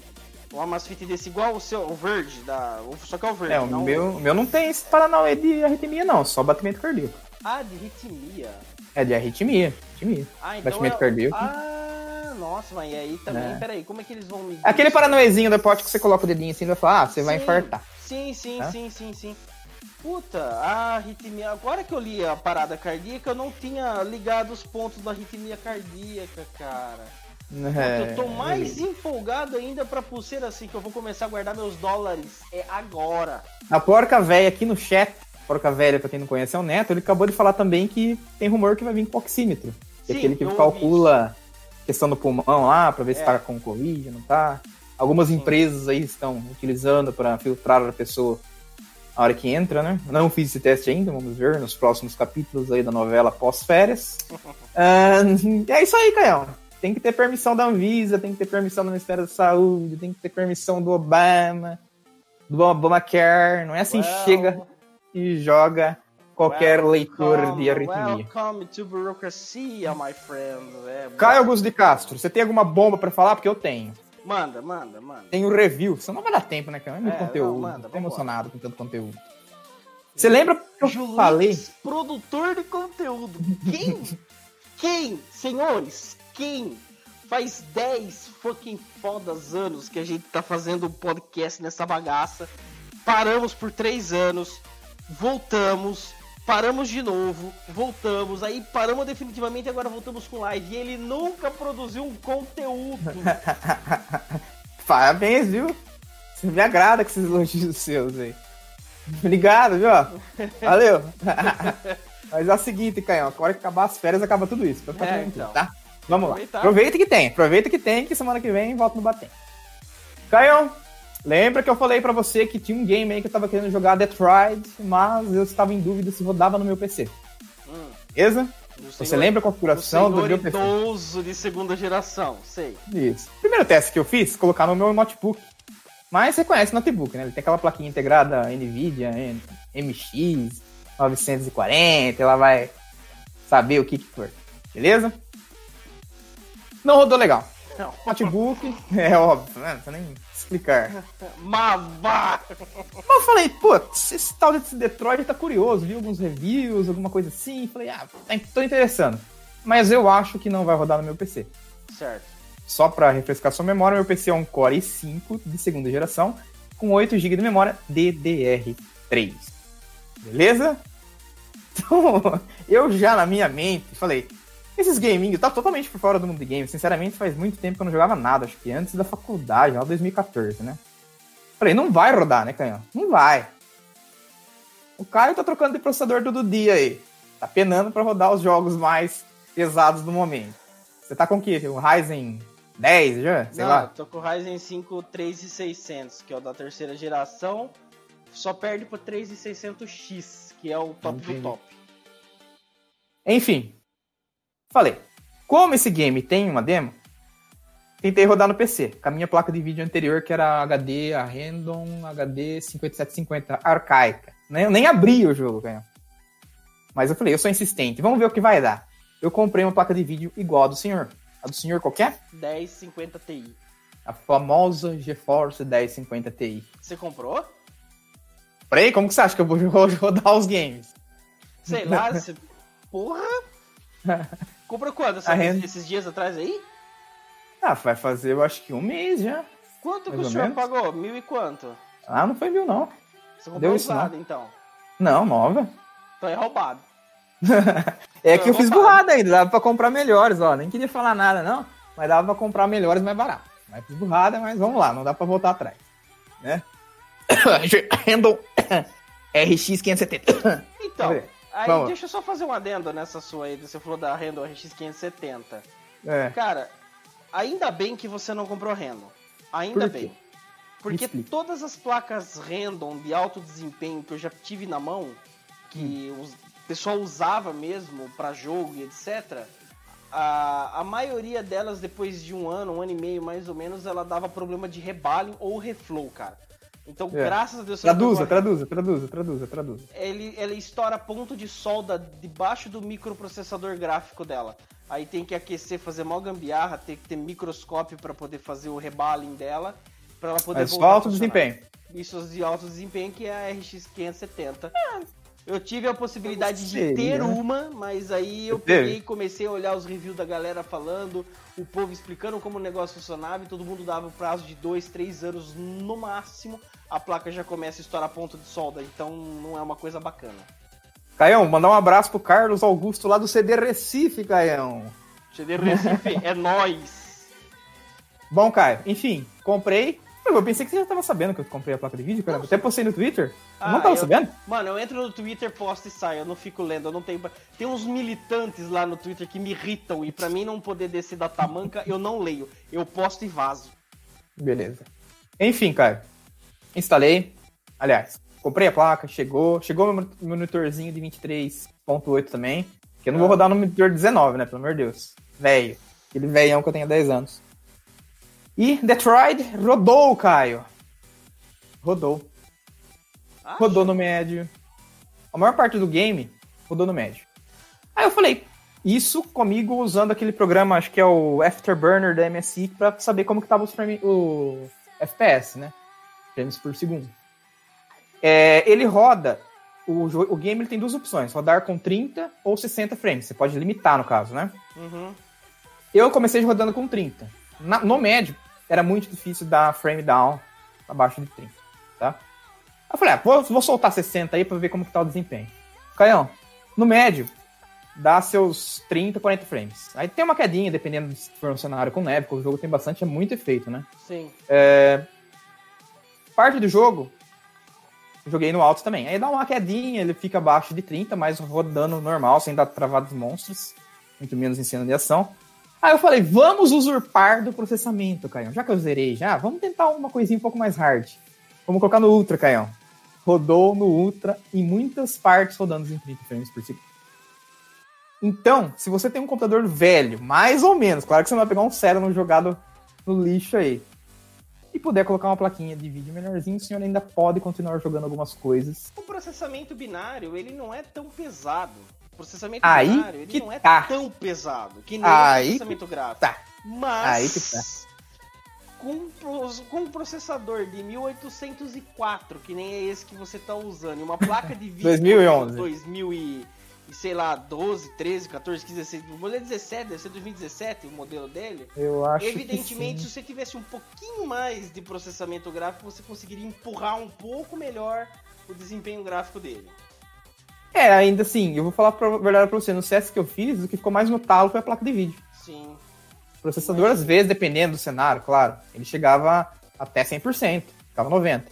um Amazfit desse igual o seu, o verde, da, só que é o verde. É, o meu, o meu não tem esse paranauê de arritmia não, só batimento cardíaco. Ah, de arritmia. É, de arritmia, arritmia. Ah, então batimento é... cardíaco. Ah, nossa, mas aí também, é. peraí, como é que eles vão medir? Aquele paranauêzinho da porta que você coloca o dedinho assim e vai falar, ah, você sim, vai infartar. Sim, sim, sim, sim, sim. Puta, a arritmia. Agora que eu li a parada cardíaca, eu não tinha ligado os pontos da arritmia cardíaca, cara. É, eu tô mais é. empolgado ainda pra pulseira assim, que eu vou começar a guardar meus dólares. É agora. A porca velha aqui no chat, porca velha, pra quem não conhece, é o Neto, ele acabou de falar também que tem rumor que vai vir com oxímetro. Que é aquele que calcula questão do pulmão lá, pra ver é. se tá com Covid, não tá. Algumas Sim. empresas aí estão utilizando para filtrar a pessoa a hora que entra, né? Não fiz esse teste ainda, vamos ver nos próximos capítulos aí da novela pós-férias. uh, é isso aí, Caio tem que ter permissão da Anvisa, tem que ter permissão do Ministério da Saúde, tem que ter permissão do Obama, do Obamacare. Não é assim, well, chega e joga qualquer welcome, leitor de arritmia. Welcome to bureaucracia, my friend. É, Caio Augusto de Castro, você tem alguma bomba para falar? Porque eu tenho. Manda, manda, manda. Tem o review, senão não vai dar tempo, né, cara? É muito é, conteúdo. Não, manda, Tô emocionado com tanto conteúdo. Você lembra que eu falei? produtor de conteúdo. Quem? Quem? Senhores, quem faz 10 fucking fodas anos que a gente tá fazendo um podcast nessa bagaça. Paramos por 3 anos, voltamos, paramos de novo, voltamos, aí paramos definitivamente e agora voltamos com live. E ele nunca produziu um conteúdo. Parabéns, viu? Você me agrada com esses elogios seus aí. Obrigado, viu? Valeu. Mas é o seguinte, Canhão, agora que acabar as férias, acaba tudo isso. É, então. tá? Vamos lá. Aproveita que tem. Aproveita que tem, que semana que vem volta no Batem. Caio, lembra que eu falei para você que tinha um game aí que eu tava querendo jogar Detroit, mas eu estava em dúvida se rodava no meu PC. Hum. Beleza? Você senhor, lembra a configuração do meu PC? idoso de segunda geração, sei. Isso. Primeiro teste que eu fiz, colocar no meu notebook. Mas você conhece o notebook, né? Ele tem aquela plaquinha integrada NVIDIA, MX 940, ela vai saber o que que for. Beleza? Não rodou legal. Não. Notebook, é óbvio, né? Não precisa nem explicar. Mamá! Mas eu falei, pô, esse tal desse Detroit tá curioso, vi alguns reviews, alguma coisa assim. Falei, ah, tá, tô interessando. Mas eu acho que não vai rodar no meu PC. Certo. Só pra refrescar sua memória, meu PC é um Core i5 de segunda geração, com 8 GB de memória DDR3. Beleza? Então, eu já na minha mente falei, esses gaminhos, tá totalmente por fora do mundo de games. Sinceramente, faz muito tempo que eu não jogava nada. Acho que antes da faculdade, lá 2014, né? Falei, não vai rodar, né, Canhão? Não vai. O Caio tá trocando de processador todo dia aí. Tá penando para rodar os jogos mais pesados do momento. Você tá com o quê? O Ryzen 10 já? Sei não, lá. tô com o Ryzen 5 3600, que é o da terceira geração. Só perde pro 3600X, que é o top Entendi. do top. Enfim, Falei, como esse game tem uma demo, tentei rodar no PC, com a minha placa de vídeo anterior, que era HD, a Random HD 5750 arcaica. Nem, nem abri o jogo, cara. Mas eu falei, eu sou insistente, vamos ver o que vai dar. Eu comprei uma placa de vídeo igual a do senhor. A do senhor qualquer? 1050 Ti. A famosa GeForce 1050 Ti. Você comprou? Comprei? Como que você acha que eu vou rodar os games? Sei lá, você... porra! Comprou quando? Renda... Esses dias atrás aí? Ah, vai fazer eu acho que um mês já. Quanto que o senhor menos. pagou? Mil e quanto? Ah, não foi mil não. Você comprou Deu usado, então? Não, nova. Então é roubado. é que eu, eu fiz burrada ainda, dava pra comprar melhores, ó. Nem queria falar nada, não. mas dava pra comprar melhores mais barato. Mais burrada, mas vamos lá, não dá pra voltar atrás. Né? Handle RX 570. Então, aí vamos. deixa eu só fazer um adendo nessa sua aí, você falou da Handle RX 570. É. Cara, ainda bem que você não comprou Handle. Ainda Por bem. Porque todas as placas random de alto desempenho que eu já tive na mão, que hum. o pessoal usava mesmo para jogo e etc., a, a maioria delas, depois de um ano, um ano e meio mais ou menos, ela dava problema de rebalho ou reflow, cara. Então, é. graças a Deus... Traduza, traduza, traduza, traduza, traduza. Ele, ele estoura ponto de solda debaixo do microprocessador gráfico dela. Aí tem que aquecer, fazer mal gambiarra, tem que ter microscópio para poder fazer o rebaling dela para ela poder Mas voltar alto desempenho. Isso de alto desempenho que é a RX 570. Eu tive a possibilidade de ter né? uma, mas aí eu peguei e comecei a olhar os reviews da galera falando, o povo explicando como o negócio funcionava e todo mundo dava o prazo de 2, 3 anos no máximo. A placa já começa a estourar ponto de solda, então não é uma coisa bacana. Caião, mandar um abraço pro Carlos Augusto lá do CD Recife, Caião. CD Recife, é nós. Bom, Caio, enfim, comprei, eu pensei que você já tava sabendo que eu comprei a placa de vídeo, cara. Até postei no Twitter. Ah, não tava eu... sabendo? Mano, eu entro no Twitter, posto e saio. Eu não fico lendo, eu não tenho. Tem uns militantes lá no Twitter que me irritam. E para mim não poder descer da tamanca, eu não leio. Eu posto e vazo. Beleza. Enfim, cara. Instalei. Aliás, comprei a placa, chegou. Chegou meu monitorzinho de 23.8 também. Que eu não vou rodar no monitor 19, né? Pelo amor de Deus. Velho. Aquele velhão que eu tenho há 10 anos. E Detroit rodou, Caio. Rodou. Acho. Rodou no médio. A maior parte do game rodou no médio. Aí eu falei, isso comigo usando aquele programa, acho que é o Afterburner da MSI, para saber como que tava frame, o FPS, né? Frames por segundo. É, ele roda, o, o game ele tem duas opções, rodar com 30 ou 60 frames. Você pode limitar, no caso, né? Uhum. Eu comecei rodando com 30. Na, no médio, era muito difícil dar frame down abaixo de 30, tá? Eu falei, ah, vou, vou soltar 60 aí pra ver como que tá o desempenho. Caião, no médio, dá seus 30, 40 frames. Aí tem uma quedinha, dependendo se for um cenário com neve, porque o jogo tem bastante, é muito efeito, né? Sim. É... Parte do jogo, joguei no alto também. Aí dá uma quedinha, ele fica abaixo de 30, mas rodando normal, sem dar travados monstros, muito menos em de ação. Aí eu falei, vamos usurpar do processamento, Caião. Já que eu zerei já, vamos tentar uma coisinha um pouco mais hard. Vamos colocar no Ultra, Caião. Rodou no Ultra em muitas partes rodando em 30 frames por segundo. Então, se você tem um computador velho, mais ou menos, claro que você não vai pegar um Celeron jogado no lixo aí, e puder colocar uma plaquinha de vídeo melhorzinho, o senhor ainda pode continuar jogando algumas coisas. O processamento binário, ele não é tão pesado processamento aí binário, ele não é tá. tão pesado que nem aí o processamento gráfico. Tá. Mas tá. com, com um processador de 1804, que nem é esse que você tá usando, e uma placa de vídeo 2011. 2000 e, e sei lá, 12, 13, 14, 15, 16, o modelo 17, deve ser 2017 o modelo dele. Eu acho Evidentemente, se você tivesse um pouquinho mais de processamento gráfico, você conseguiria empurrar um pouco melhor o desempenho gráfico dele. É, ainda assim, eu vou falar a verdade pra você, no CS que eu fiz, o que ficou mais no talo foi a placa de vídeo. Sim. O processador, às vezes, dependendo do cenário, claro, ele chegava até 100%, ficava 90%.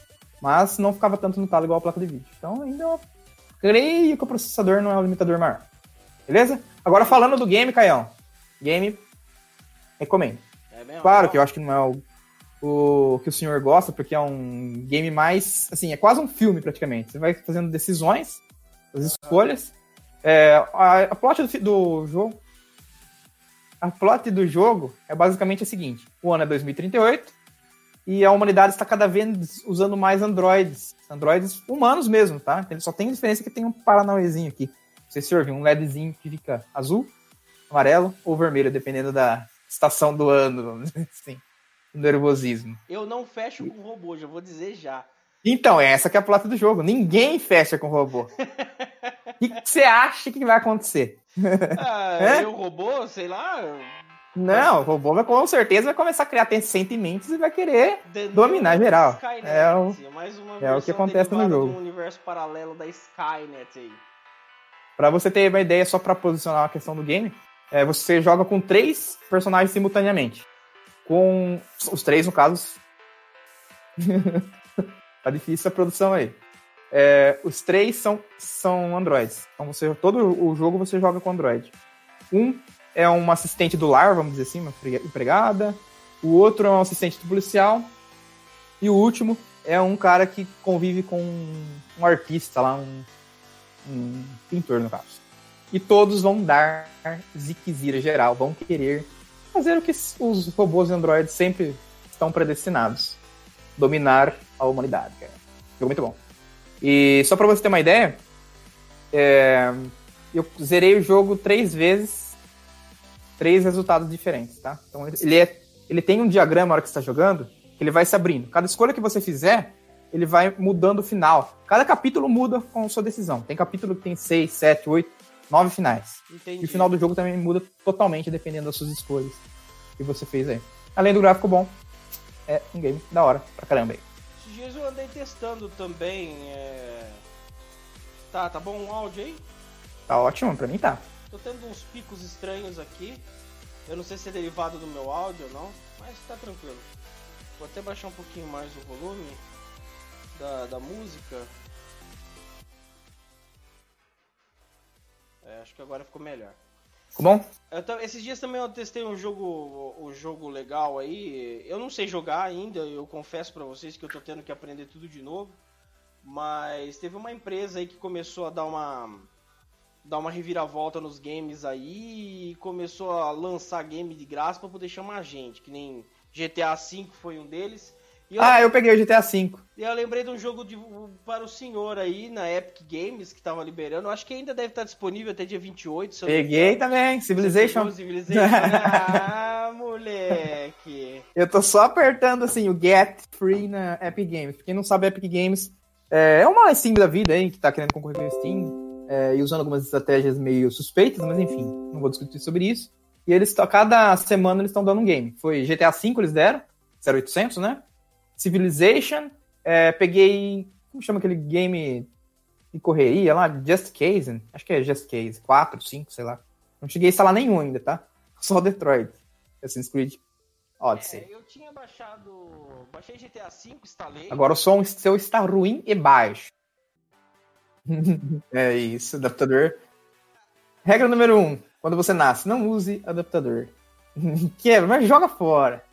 Mas não ficava tanto no talo igual a placa de vídeo. Então, ainda eu creio que o processador não é o limitador maior. Beleza? Agora, falando do game, Caião. Game, recomendo. É mesmo? Claro que eu acho que não é o, o que o senhor gosta, porque é um game mais, assim, é quase um filme praticamente. Você vai fazendo decisões as escolhas. É, a, a plot do, do, jogo. A plot do jogo é basicamente a seguinte: o ano é 2038 e a humanidade está cada vez usando mais androides. Androides humanos mesmo, tá? Ele só tem diferença que tem um paranauezinho aqui. Não sei se um LEDzinho que fica azul, amarelo ou vermelho, dependendo da estação do ano, vamos dizer assim. Nervosismo. Eu não fecho com robô, já vou dizer já. Então, essa que é a plata do jogo. Ninguém fecha com robô. O que você acha que vai acontecer? Ah, é? o robô, sei lá. Não, o robô vai, com certeza vai começar a criar sentimentos e vai querer The dominar geral. Skynet, é o, é o que acontece no jogo. Um universo paralelo da Skynet aí. Pra você ter uma ideia, só pra posicionar a questão do game, é, você joga com três personagens simultaneamente. Com os três, no caso. tá difícil a produção aí. É, os três são, são androids. Então você, todo o jogo você joga com android. Um é um assistente do lar, vamos dizer assim, uma empregada. O outro é um assistente do policial. E o último é um cara que convive com um artista lá, um, um pintor, no caso. E todos vão dar ziquezira geral, vão querer fazer o que os robôs e androides sempre estão predestinados. Dominar a humanidade, cara. Jogo muito bom. E só pra você ter uma ideia, é, eu zerei o jogo três vezes, três resultados diferentes, tá? Então ele, é, ele tem um diagrama na hora que você está jogando, que ele vai se abrindo. Cada escolha que você fizer, ele vai mudando o final. Cada capítulo muda com a sua decisão. Tem capítulo que tem seis, sete, oito, nove finais. Entendi. E o final do jogo também muda totalmente dependendo das suas escolhas que você fez aí. Além do gráfico bom, é um game da hora pra caramba aí. Esses dias eu andei testando também. É... Tá, tá bom o áudio aí? Tá ótimo, pra mim tá. Tô tendo uns picos estranhos aqui. Eu não sei se é derivado do meu áudio ou não, mas tá tranquilo. Vou até baixar um pouquinho mais o volume da, da música. É, acho que agora ficou melhor. Ficou bom? Eu, esses dias também eu testei um jogo, um jogo legal aí. Eu não sei jogar ainda, eu confesso para vocês que eu tô tendo que aprender tudo de novo. Mas teve uma empresa aí que começou a dar uma dar uma reviravolta nos games aí e começou a lançar game de graça para poder chamar gente, que nem GTA V foi um deles. Eu, ah, eu peguei o GTA V. E eu lembrei de um jogo de, para o senhor aí na Epic Games que tava liberando. Acho que ainda deve estar disponível até dia 28. Peguei também, Civilization. Civilization. ah, moleque. Eu tô só apertando assim o Get Free na Epic Games. Quem não sabe, Epic Games é uma Steam da vida aí que tá querendo concorrer com o Steam é, e usando algumas estratégias meio suspeitas, mas enfim, não vou discutir sobre isso. E eles, cada semana, eles estão dando um game. Foi GTA V eles deram, 0800, né? Civilization, é, peguei. Como chama aquele game de correria lá? Just Case? Acho que é Just Case. 4, 5, sei lá. Não cheguei a instalar nenhum ainda, tá? Só Detroit. Assassin's Creed Odyssey. É, eu tinha baixado. Baixei GTA V, instalei. Agora o som seu está ruim e baixo. é isso, adaptador. Regra número 1. Um, quando você nasce, não use adaptador. Quebra, mas joga fora.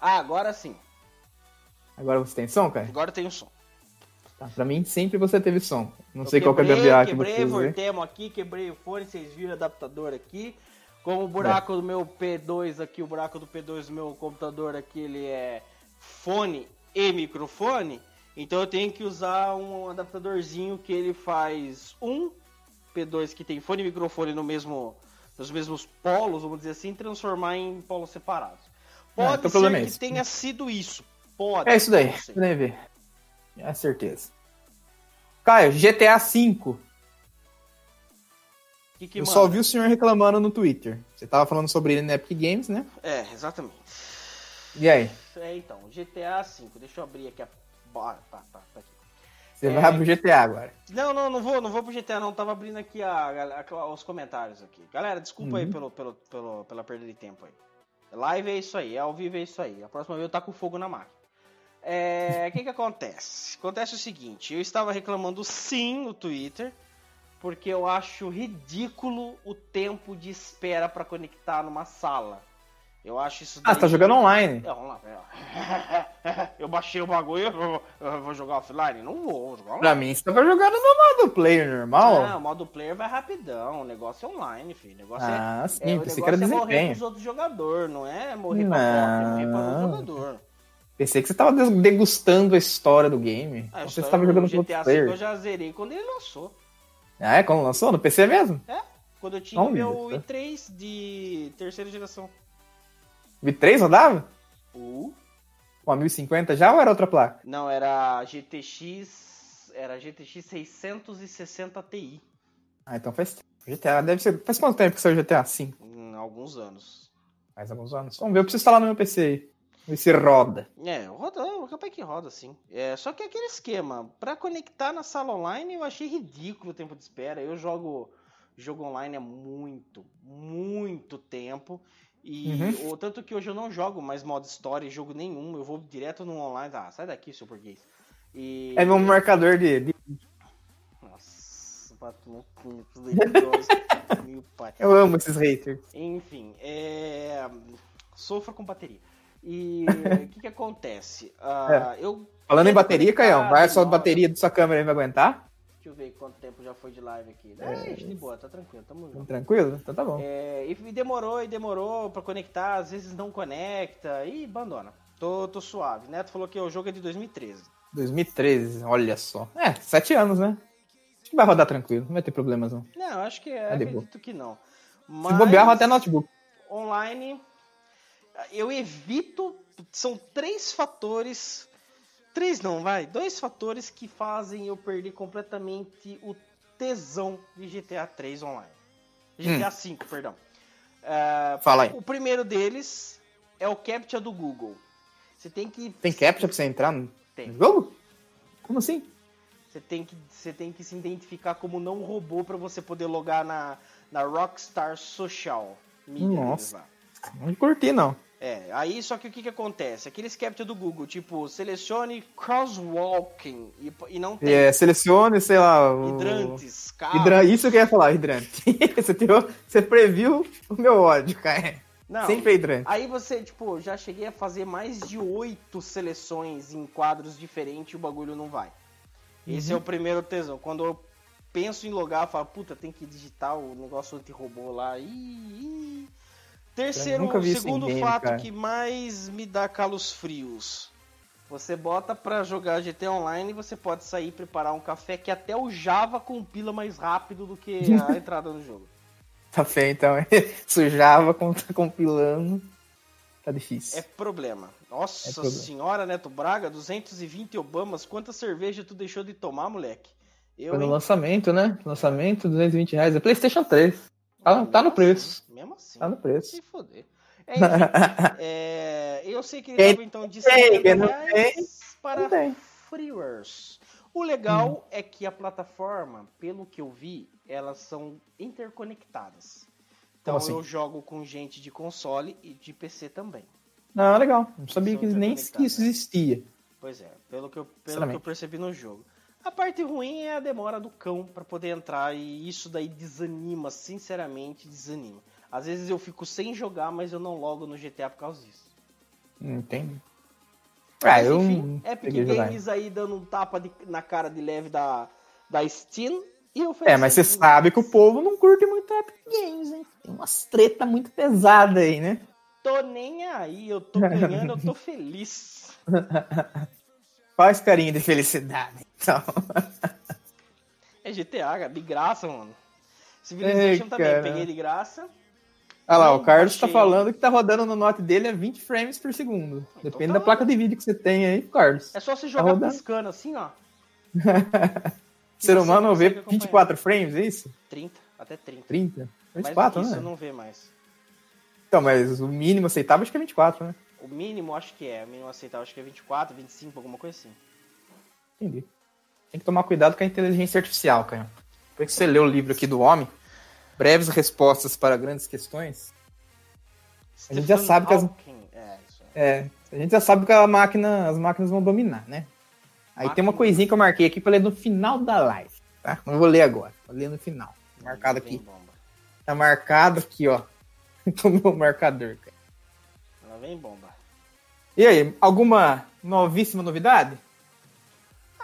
Ah, agora sim. Agora você tem som, cara? Agora tem o som. Tá, pra mim sempre você teve som. Não Eu sei quebrei, qual é a gambiarra que você Quebrei, voltemos aqui, quebrei o fone, vocês viram o adaptador aqui. Como o buraco é. do meu P2 aqui, o buraco do P2 do meu computador aqui, ele é fone e microfone. Então eu tenho que usar um adaptadorzinho que ele faz um P2 que tem fone e microfone no mesmo, nos mesmos polos, vamos dizer assim, transformar em polos separados. Pode Não, ser que tenha sido isso. Pode. É isso daí. Deve ver. É certeza. Caio, GTA V. Que que eu manda? só vi o senhor reclamando no Twitter. Você tava falando sobre ele na Epic Games, né? É, exatamente. E aí? É, então, GTA V. Deixa eu abrir aqui a. Bora, tá, tá, tá aqui. Você é... vai pro GTA agora. Não, não, não vou, não vou pro GTA, não. Tava abrindo aqui a, a, os comentários aqui. Galera, desculpa uhum. aí pelo, pelo, pelo, pela perda de tempo aí. Live é isso aí, é ao vivo é isso aí. A próxima vez eu tá com fogo na máquina. É, o que que acontece? Acontece o seguinte, eu estava reclamando sim no Twitter, porque eu acho ridículo o tempo de espera para conectar numa sala. Eu acho isso. Ah, você tá jogando online? É, online. Eu baixei o bagulho, eu vou, jogar offline? Não vou, vou jogar online. Pra mim, você tava jogando no modo player normal. Não, o modo player vai rapidão. O negócio é online, filho. O negócio ah, é, sim, é, pensei que era é morrer pros outros jogadores, não é morrer não. pra é morrer pra outro jogador. Pensei que você tava degustando a história do game. Ah, você estava jogando no GTA V eu já zerei quando ele lançou. Ah, é? Quando lançou? No PC mesmo? É. Quando eu tinha o meu i3 de terceira geração. O i3 rodava? Uh. Com a 1050 já ou era outra placa? Não, era GTX. Era GTX 660 Ti. Ah, então faz GTA deve ser. Faz quanto tempo que saiu GTA 5? Hum, alguns anos. Faz alguns anos. Vamos ver, eu preciso instalar no meu PC aí. Ver se roda. É, roda, capaz que roda sim. É, só que aquele esquema, para conectar na sala online eu achei ridículo o tempo de espera. Eu jogo jogo online é muito, muito tempo. E uhum. o tanto que hoje eu não jogo mais modo história, jogo nenhum, eu vou direto no online. Ah, sai daqui, seu burguês. E... É meu marcador de. Nossa, bato no tudo Meu pai. Eu amo esses haters. Enfim, é... sofra com bateria. E o que, que acontece? Uh, é. eu Falando em bateria, Caião, vai a sua bateria da sua câmera aí vai aguentar? Deixa eu ver quanto tempo já foi de live aqui. É, é de boa, tá tranquilo, tamo junto. Tranquilo? Então tá bom. É, e demorou e demorou pra conectar, às vezes não conecta e abandona. Tô, tô suave. Neto falou que o jogo é de 2013. 2013, olha só. É, sete anos, né? Acho que vai rodar tranquilo, não vai ter problemas não. Não, acho que é, acredito que não. Mas, Se bobear, até notebook. Online, eu evito. São três fatores. Três não, vai. Dois fatores que fazem eu perder completamente o tesão de GTA 3 online. GTA hum. 5, perdão. Uh, Fala aí. O primeiro deles é o CAPTCHA do Google. Você tem que. Tem CAPTCHA pra você entrar no tem. jogo? Como assim? Você tem que, você tem que se identificar como não robô para você poder logar na, na Rockstar Social. Nossa. Não curti, não. É, aí só que o que, que acontece? Aqueles captcha do Google, tipo, selecione crosswalking e, e não tem. É, selecione, sei lá. O... Hidrantes, carros. Hidra... Isso que eu ia falar, hidrante. você, tirou, você previu o meu ódio, cara. Não, Sempre hidrante. Aí você, tipo, já cheguei a fazer mais de oito seleções em quadros diferentes e o bagulho não vai. Esse uhum. é o primeiro tesão. Quando eu penso em logar, eu falo, puta, tem que digitar o negócio anti-robô lá. Ih, ih. Terceiro, segundo game, fato cara. que mais me dá calos frios. Você bota pra jogar GT Online e você pode sair e preparar um café que até o Java compila mais rápido do que a entrada no jogo. Café, então. Se o Java tá compilando, tá difícil. É problema. Nossa é problema. senhora, Neto Braga, 220 Obamas, quanta cerveja tu deixou de tomar, moleque? Eu, Foi no hein? lançamento, né? Lançamento, 220 reais. É PlayStation 3. Tá, tá no preço. Mesmo assim. Tá no preço. Se foder. É, enfim, é, eu sei que ele estava então de 50 reais para freewares. O legal hum. é que a plataforma, pelo que eu vi, elas são interconectadas. Então assim? eu jogo com gente de console e de PC também. Ah, legal. Não sabia que nem que isso existia. Pois é, pelo que eu, pelo que eu percebi no jogo. A parte ruim é a demora do cão para poder entrar e isso daí desanima, sinceramente desanima. Às vezes eu fico sem jogar, mas eu não logo no GTA por causa disso. Entendo. Ah, eu enfim, Epic Games aí dando um tapa de, na cara de leve da, da Steam e eu É, mas você sabe que o povo não curte muito Epic Games, hein? Tem umas treta muito pesada aí, né? Tô nem aí, eu tô ganhando, eu tô feliz. Faz carinho de felicidade, então. é GTA, de graça, mano. Civilization Ei, também, peguei de graça. Olha lá, o Carlos tá achei... tá falando que tá rodando no note dele a 20 frames por segundo. Então Depende tá da placa de vídeo que você tem aí, Carlos. É só você tá jogar tá piscando assim, ó. Ser humano vê 24 frames, é isso? 30, até 30. 30? 24, mas né? Isso não vê mais. Então, mas o mínimo aceitável acho que é 24, né? O mínimo acho que é, o mínimo aceitável acho que é 24, 25, alguma coisa assim. Entendi. Tem que tomar cuidado com a inteligência artificial, cara. Depois que você lê o livro aqui do homem, breves respostas para grandes questões, a gente já sabe que as... É, é, a gente já sabe que a máquina, as máquinas vão dominar, né? Aí Máquina. tem uma coisinha que eu marquei aqui para ler no final da live, tá? Não vou ler agora, vou ler no final. Marcado aqui. Tá marcado aqui, ó. no meu marcador, cara. Lá vem bomba. E aí, alguma novíssima novidade?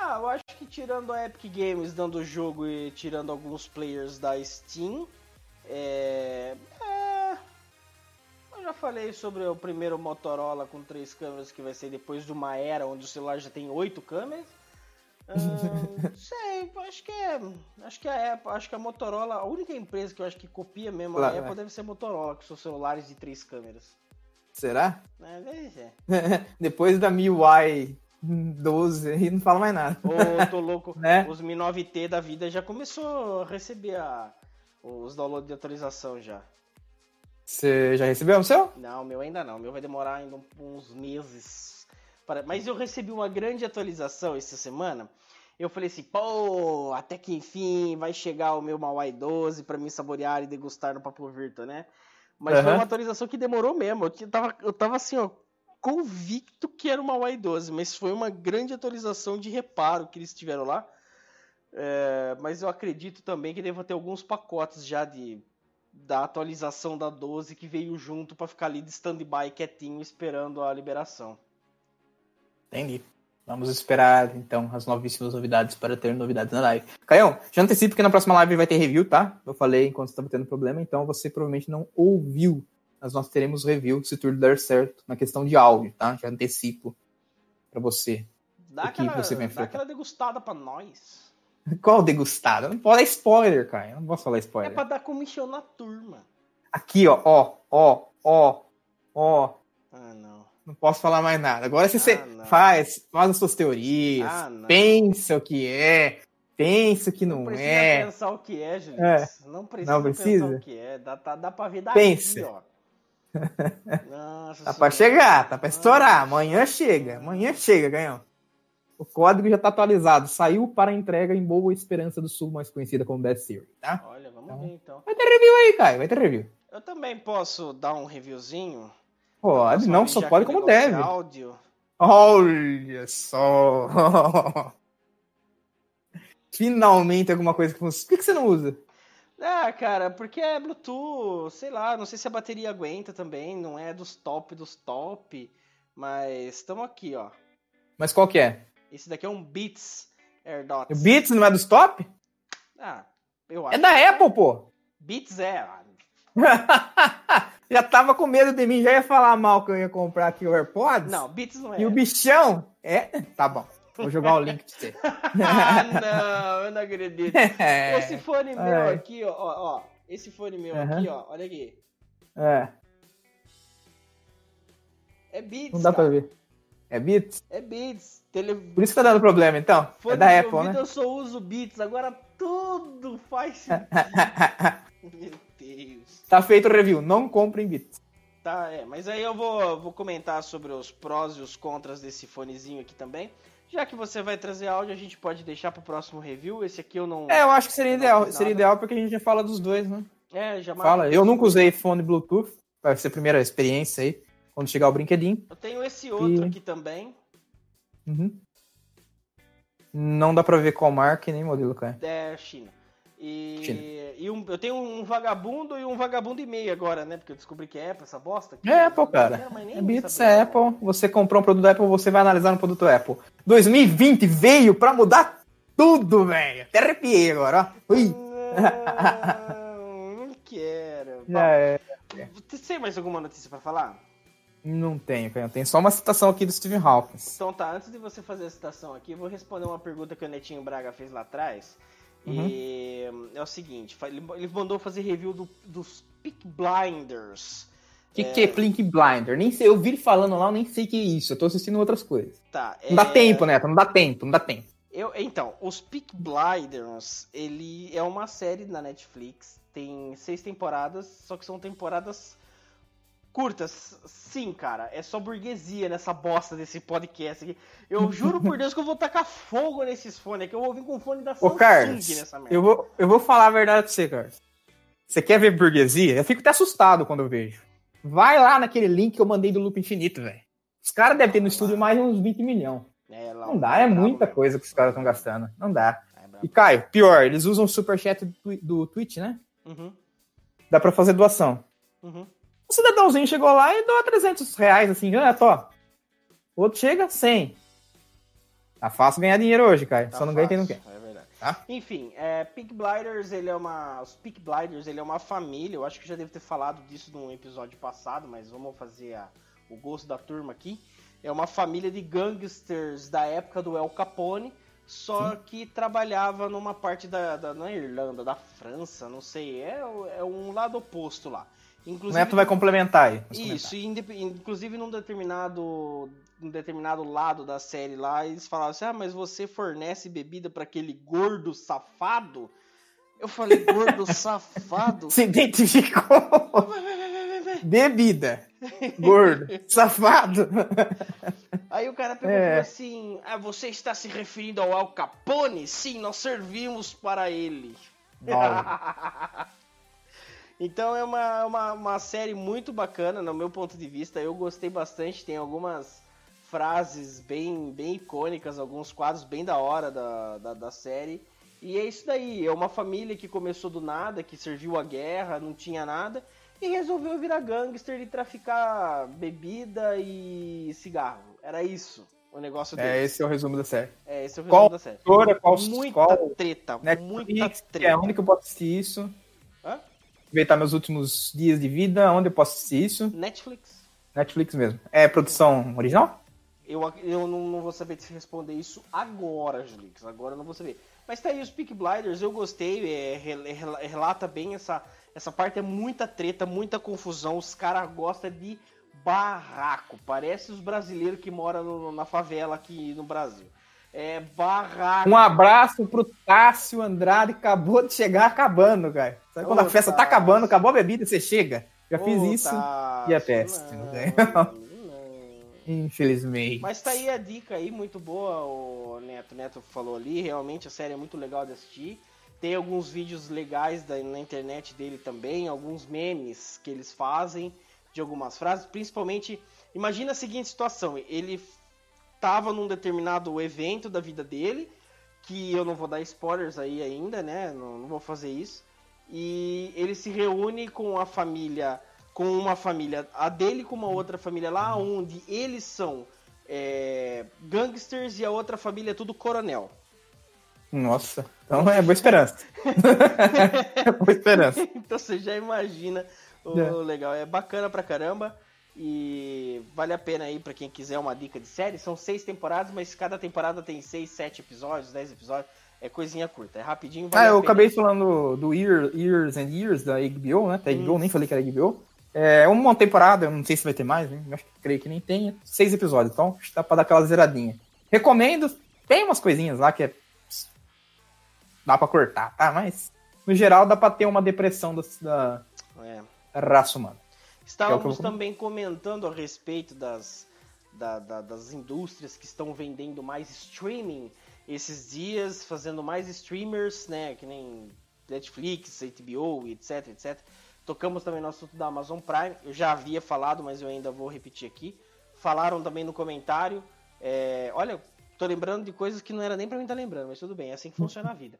Ah, eu acho que tirando a Epic Games dando o jogo e tirando alguns players da Steam, é... é... Eu já falei sobre o primeiro Motorola com três câmeras que vai ser depois de uma era onde o celular já tem oito câmeras. Uh, sei, acho que é. Acho que a Apple, acho que a Motorola, a única empresa que eu acho que copia mesmo a Apple deve ser a Motorola, com seus celulares de três câmeras. Será? É, ser. Depois da MIUI 12 aí não fala mais nada. Ô, tô louco. né? Os Mi 9T da vida já começou a receber a, os downloads de atualização já. Você já recebeu o seu? Não, o meu ainda não. O meu vai demorar ainda uns meses. Para... Mas eu recebi uma grande atualização essa semana. eu falei assim, pô, até que enfim vai chegar o meu Mawai 12 para me saborear e degustar no Papo Virtual, né? Mas uhum. foi uma atualização que demorou mesmo. Eu tava, eu tava assim, ó, convicto que era uma Y 12, mas foi uma grande atualização de reparo que eles tiveram lá. É, mas eu acredito também que deva ter alguns pacotes já de da atualização da 12 que veio junto para ficar ali de stand-by quietinho esperando a liberação. Entendi. Vamos esperar então as novíssimas novidades para ter novidades na live. Caião, já antecipo que na próxima live vai ter review, tá? Eu falei enquanto estava tendo problema, então você provavelmente não ouviu mas nós teremos review se tudo der certo na questão de áudio, tá? Já antecipo para você. Dá, aquela, você dá aquela degustada para nós. Qual degustada? Não pode dar spoiler, cara. Eu não posso falar spoiler. É pra dar comissão na turma. Aqui, ó, ó, ó, ó, ó. Ah, não. Não posso falar mais nada. Agora se você ah, faz, faz as suas teorias, ah, pensa o que é, pensa o que não, não precisa é. pensar o que é, gente. É. Não precisa, não precisa pensar o que é. Dá, dá, dá pra ver daqui, pensa. ó. Nossa tá para chegar, tá para estourar. Amanhã chega, amanhã chega, ganhou. O código já tá atualizado. Saiu para entrega em Boa Esperança do Sul, mais conhecida como Best Series, tá? Olha, vamos então, ver então. Vai ter review aí, Caio, vai ter review. Eu também posso dar um reviewzinho? Pode, não, só pode como deve. Áudio. Olha só! Finalmente alguma coisa que funciona. Por que você não usa? Ah, cara, porque é Bluetooth, sei lá, não sei se a bateria aguenta também, não é dos top dos top, mas estamos aqui, ó. Mas qual que é? Esse daqui é um Beats AirDots. O Beats não é dos top? Ah, eu é acho. É da Apple, pô. Beats é. já tava com medo de mim, já ia falar mal que eu ia comprar aqui o AirPods. Não, Beats não é. E o bichão é, tá bom. Vou jogar o link pra você. ah, não, eu não acredito. É. Esse fone meu é. aqui, ó, ó, Esse fone meu uhum. aqui, ó. Olha aqui. É. É Beats. Não dá cara. pra ver. É Beats? É Beats. Tele... Por isso que tá dando problema, então. É fone é da Apple, né? Eu só uso Beats, agora tudo faz sentido. meu Deus. Tá feito o review, não comprem Beats. Tá, é, mas aí eu vou, vou comentar sobre os prós e os contras desse fonezinho aqui também. Já que você vai trazer áudio, a gente pode deixar pro próximo review. Esse aqui eu não. É, eu acho que seria ideal. Seria ideal porque a gente já fala dos dois, né? É, já Fala. Eu nunca usei fone Bluetooth. Vai ser a primeira experiência aí. Quando chegar o brinquedinho. Eu tenho esse outro e... aqui também. Uhum. Não dá pra ver qual marca e nem modelo, cara. É China. E, e um, eu tenho um vagabundo e um vagabundo e meio agora, né? Porque eu descobri que é Apple, essa bosta. É Apple, cara. É Beats é Apple. Você comprou um produto Apple, você vai analisar no produto Apple. 2020 veio pra mudar tudo, velho. Até arrepiei agora, ó. Ui. Não, não quero. Já é. Você tem mais alguma notícia pra falar? Não tenho, cara. Tem só uma citação aqui do Stephen Hawking. Então tá, antes de você fazer a citação aqui, eu vou responder uma pergunta que o Netinho Braga fez lá atrás. Uhum. E é o seguinte, ele mandou fazer review do, dos Peak Blinders. O que, é... que é Peak Blinder? Nem sei, eu vi ele falando lá, eu nem sei o que é isso. Eu tô assistindo outras coisas. Tá, não dá é- tempo, Neto, não dá tempo, não dá tempo. Eu, então, os Peak Blinders, ele é uma série na Netflix, tem seis temporadas, só que são temporadas curtas. Sim, cara, é só burguesia nessa bosta desse podcast aqui. Eu juro por Deus que eu vou tacar fogo nesses fones aqui. Eu vou vir com fone da Samsung Ô, Carlos, nessa merda. Eu vou, eu vou falar a verdade pra você, Carlos. Você quer ver burguesia? Eu fico até assustado quando eu vejo. Vai lá naquele link que eu mandei do Loop Infinito, velho. Os caras devem ter no estúdio mais uns 20 milhões. É, não dá, é muita coisa que os caras estão gastando. Não dá. É e Caio, pior, eles usam o superchat do, do Twitch, né? Uhum. Dá pra fazer doação. Uhum. O cidadãozinho chegou lá e doa 300 reais, assim, ah, tô. O outro chega, 100. Tá fácil ganhar dinheiro hoje, cara. Tá Só não ganha quem não quer. É verdade. Tá? Enfim, é, Peak Blinders, ele é uma. Os Peak Blinders, ele é uma família. Eu acho que já devo ter falado disso num episódio passado, mas vamos fazer a, o gosto da turma aqui. É uma família de gangsters da época do El Capone, só Sim. que trabalhava numa parte da, da na Irlanda, da França, não sei. É, é um lado oposto lá. Inclusive, o Neto vai complementar aí. Isso, inclusive num determinado, num determinado lado da série lá, eles falavam assim: ah, mas você fornece bebida para aquele gordo safado? Eu falei, gordo safado? Se identificou. Bebida. Gordo. Safado. Aí o cara pegou é. assim: ah, você está se referindo ao Al Capone? Sim, nós servimos para ele. então é uma, uma, uma, série muito bacana, no meu ponto de vista. Eu gostei bastante, tem algumas frases bem, bem icônicas, alguns quadros bem da hora da, da, da série. E é isso daí, é uma família que começou do nada, que serviu a guerra, não tinha nada, e resolveu virar gangster e traficar bebida e cigarro. Era isso o negócio dele. É, esse é o resumo da série. É, esse é o resumo qual da série. Autora, qual, muita qual treta, Netflix, muita treta. É a única que eu posso assistir isso. Hã? Aproveitar meus últimos dias de vida, onde eu posso assistir isso? Netflix. Netflix mesmo. É produção original? Eu, eu não, não, vou saber te responder isso agora, Julix. Agora eu não vou saber. Mas tá aí os Peak Blinders, eu gostei, é, relata bem essa, essa parte, é muita treta, muita confusão, os caras gostam de barraco, parece os brasileiros que moram no, na favela aqui no Brasil. É barraco. Um abraço pro Tássio Andrade, acabou de chegar acabando, cara. Sabe quando Ô, a festa Tássio. tá acabando, acabou a bebida, você chega? Já Ô, fiz isso Tássio, e é peste. Não, não. Infelizmente. Mas tá aí a dica aí, muito boa, o Neto. Neto falou ali, realmente a série é muito legal de assistir. Tem alguns vídeos legais da, na internet dele também, alguns memes que eles fazem de algumas frases, principalmente, imagina a seguinte situação, ele tava num determinado evento da vida dele, que eu não vou dar spoilers aí ainda, né, não, não vou fazer isso, e ele se reúne com a família com uma família, a dele com uma outra família lá onde eles são é, gangsters e a outra família é tudo coronel. Nossa, então é boa esperança. é boa esperança. então você já imagina o é. legal. É bacana pra caramba. E vale a pena aí para quem quiser uma dica de série. São seis temporadas, mas cada temporada tem seis, sete episódios, dez episódios. É coisinha curta, é rapidinho. Vale ah, eu acabei falando do Year, Years and Years da HBO, né? Da HBO, nem falei que era HBO. É uma temporada, eu não sei se vai ter mais, né? Acho que creio que nem tenha. Seis episódios, então dá pra dar aquela zeradinha. Recomendo. Tem umas coisinhas lá que é. Dá pra cortar, tá? Mas, no geral, dá pra ter uma depressão da, da é. raça humana. Estávamos é também comentando a respeito das, da, da, das indústrias que estão vendendo mais streaming esses dias, fazendo mais streamers, né? Que nem Netflix, HBO, etc, etc. Tocamos também no assunto da Amazon Prime. Eu já havia falado, mas eu ainda vou repetir aqui. Falaram também no comentário. É, olha, tô lembrando de coisas que não era nem para mim estar tá lembrando, mas tudo bem, é assim que funciona a vida.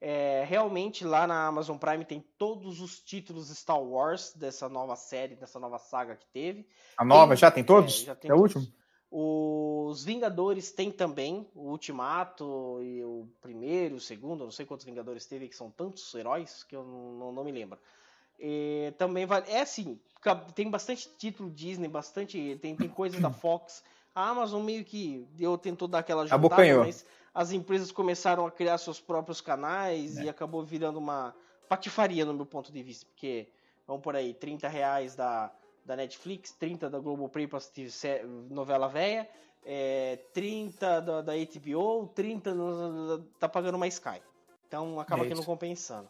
É, realmente lá na Amazon Prime tem todos os títulos Star Wars dessa nova série, dessa nova saga que teve. A nova tem, já tem todos? É, já tem é o último? Os Vingadores tem também o Ultimato e o primeiro, o segundo, não sei quantos Vingadores teve, que são tantos heróis que eu não, não, me lembro. E também vale. É assim, tem bastante título Disney, bastante. Tem, tem coisa da Fox. A Amazon meio que deu, tentou dar aquela juntada, Abocanhou. mas as empresas começaram a criar seus próprios canais é. e acabou virando uma patifaria no meu ponto de vista. Porque, vamos por aí, 30 reais da, da Netflix, 30 da Globoplay pra assistir novela velha, é, 30 da, da HBO, 30 no, tá pagando mais Sky. Então acaba que não compensando.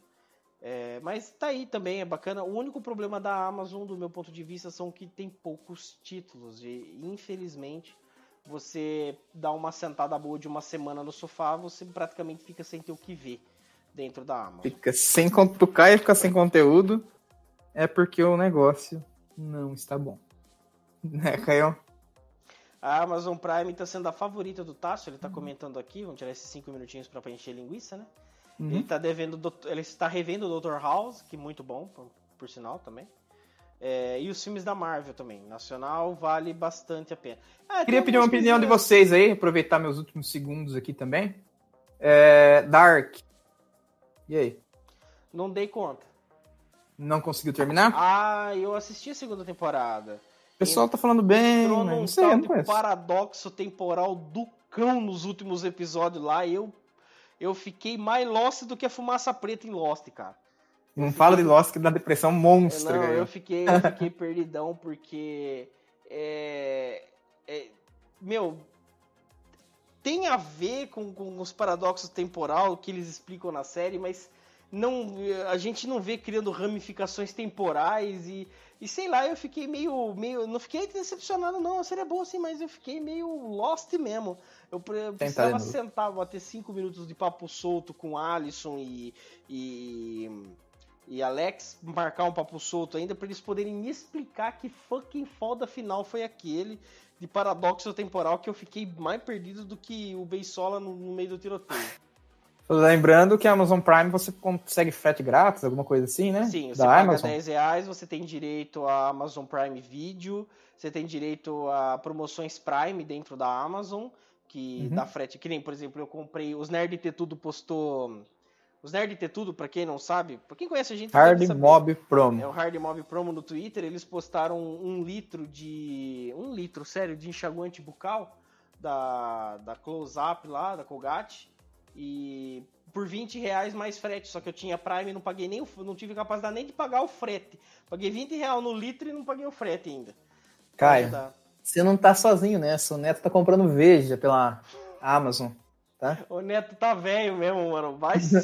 É, mas tá aí também, é bacana. O único problema da Amazon, do meu ponto de vista, são que tem poucos títulos. E infelizmente, você dá uma sentada boa de uma semana no sofá, você praticamente fica sem ter o que ver dentro da Amazon. Fica sem tu cai e fica sem conteúdo. É porque o negócio não está bom. Né, Caio? A Amazon Prime está sendo a favorita do Tássio, ele está uhum. comentando aqui, vamos tirar esses 5 minutinhos para encher linguiça, né? Uhum. Ele, tá devendo, ele está revendo o Dr. House, que é muito bom, por, por sinal também. É, e os filmes da Marvel também. Nacional vale bastante a pena. Ah, Queria pedir uma opinião de vocês aí, aproveitar meus últimos segundos aqui também. É, Dark. E aí? Não dei conta. Não conseguiu terminar? Ah, eu assisti a segunda temporada. O pessoal tá falando bem, mas não sei, não paradoxo temporal do cão nos últimos episódios lá. Eu eu fiquei mais Lost do que a fumaça preta em Lost, cara. Não fiquei... fala de Lost que dá depressão monstra. Não, eu fiquei, eu fiquei perdidão porque. É, é, meu, tem a ver com, com os paradoxos temporal que eles explicam na série, mas não, a gente não vê criando ramificações temporais e, e sei lá, eu fiquei meio, meio, não fiquei decepcionado não, a série é boa assim, mas eu fiquei meio lost mesmo. Eu precisava sentar, bater cinco minutos de papo solto com Alisson e, e e Alex marcar um papo solto ainda para eles poderem me explicar que fucking foda final foi aquele de paradoxo temporal que eu fiquei mais perdido do que o Beisola no, no meio do tiroteio. Lembrando que a Amazon Prime você consegue frete grátis, alguma coisa assim, né? Sim, você da paga Amazon. 10 reais, você tem direito a Amazon Prime Video, você tem direito a promoções Prime dentro da Amazon, que uhum. dá frete. Que nem, por exemplo, eu comprei. Os Nerd Ter Tudo postou os Nerd Ter Tudo, pra quem não sabe, pra quem conhece a gente... Hard Mob Promo. É o Hard Mob Promo no Twitter, eles postaram um litro de... Um litro, sério, de enxaguante bucal da, da Close Up lá, da Colgate, e por 20 reais mais frete, só que eu tinha Prime e não paguei nem o, não tive capacidade nem de pagar o frete. Paguei 20 reais no litro e não paguei o frete ainda. Caio, você não tá sozinho nessa, o Neto tá comprando Veja pela Amazon. Tá? O Neto tá velho mesmo, mano. Vai se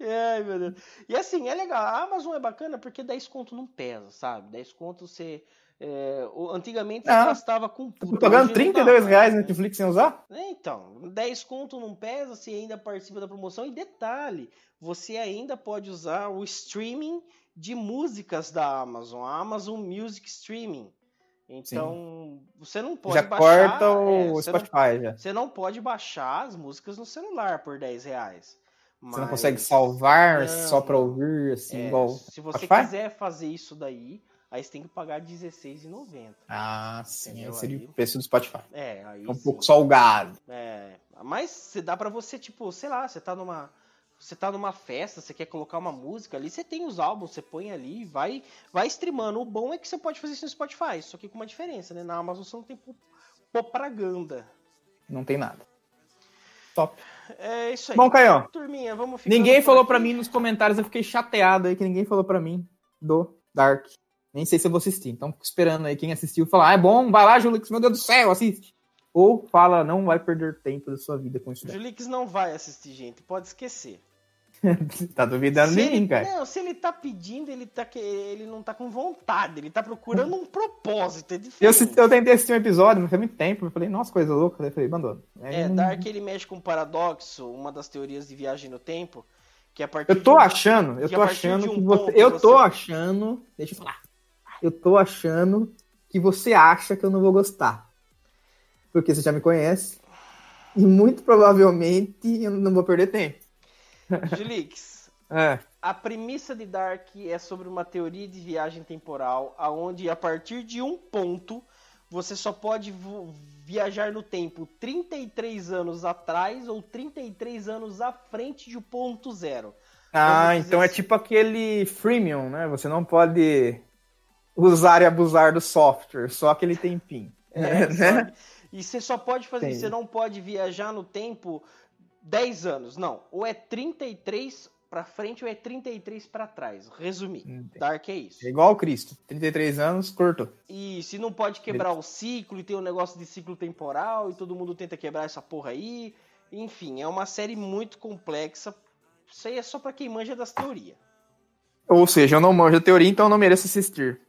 Ai, meu Deus. E assim, é legal. A Amazon é bacana porque 10 conto não pesa, sabe? 10 conto você. É, antigamente você ah, gastava com tudo. Tô pagando 32 reais no Netflix sem usar? É, então, 10 conto não pesa, você ainda participa da promoção. E detalhe, você ainda pode usar o streaming de músicas da Amazon, a Amazon Music Streaming. Então, Sim. você não pode já baixar. Corta o é, Spotify não, já. Você não pode baixar as músicas no celular por 10 reais. Mas... Você não consegue salvar não, só pra ouvir, assim, é, igual. Se você Spotify? quiser fazer isso daí, aí você tem que pagar R$16,90. Ah, sim. Seria aí... o preço do Spotify. É, aí. É um sim. pouco salgado. É. Mas dá pra você, tipo, sei lá, você tá numa você tá numa festa, você quer colocar uma música ali, você tem os álbuns, você põe ali e vai, vai streamando. O bom é que você pode fazer isso no Spotify, só que com uma diferença, né? Na Amazon você não tem propaganda. Não tem nada. Top. É isso aí. Bom, Caio. Turminha, vamos Ninguém falou para mim nos comentários, eu fiquei chateado aí que ninguém falou para mim do Dark. Nem sei se eu vou assistir. Então, fico esperando aí quem assistiu falar: ah, é bom, vai lá, Julix, meu Deus do céu, assiste. Ou fala, não vai perder tempo da sua vida com isso. Julix não vai assistir, gente, pode esquecer. tá duvidando se de mim, cara. Não, se ele tá pedindo, ele, tá, ele não tá com vontade, ele tá procurando um propósito, é. Eu, eu tentei assistir um episódio, mas foi muito tempo, eu falei, nossa, coisa louca, daí eu falei, abandono. É, não... Dark ele mexe com paradoxo, uma das teorias de viagem no tempo, que a partir Eu tô um, achando, eu tô achando que, um você, eu você... tô achando, deixa eu falar. Eu tô achando que você acha que eu não vou gostar. Porque você já me conhece. E muito provavelmente eu não vou perder tempo. Julix, é. a premissa de Dark é sobre uma teoria de viagem temporal, aonde a partir de um ponto você só pode viajar no tempo 33 anos atrás ou 33 anos à frente de ponto zero. Ah, então é assim. é tipo aquele freemium, né? Você não pode usar e abusar do software, só aquele tempinho. É, né? E você só pode fazer, Entendi. você não pode viajar no tempo 10 anos, não. Ou é 33 para frente ou é 33 para trás. Resumir. Dark é isso. É igual o Cristo. 33 anos, curto. E se não pode quebrar o ciclo e tem um negócio de ciclo temporal e todo mundo tenta quebrar essa porra aí. Enfim, é uma série muito complexa. Isso aí é só para quem manja das teorias. Ou seja, eu não manjo a teoria, então eu não mereço assistir.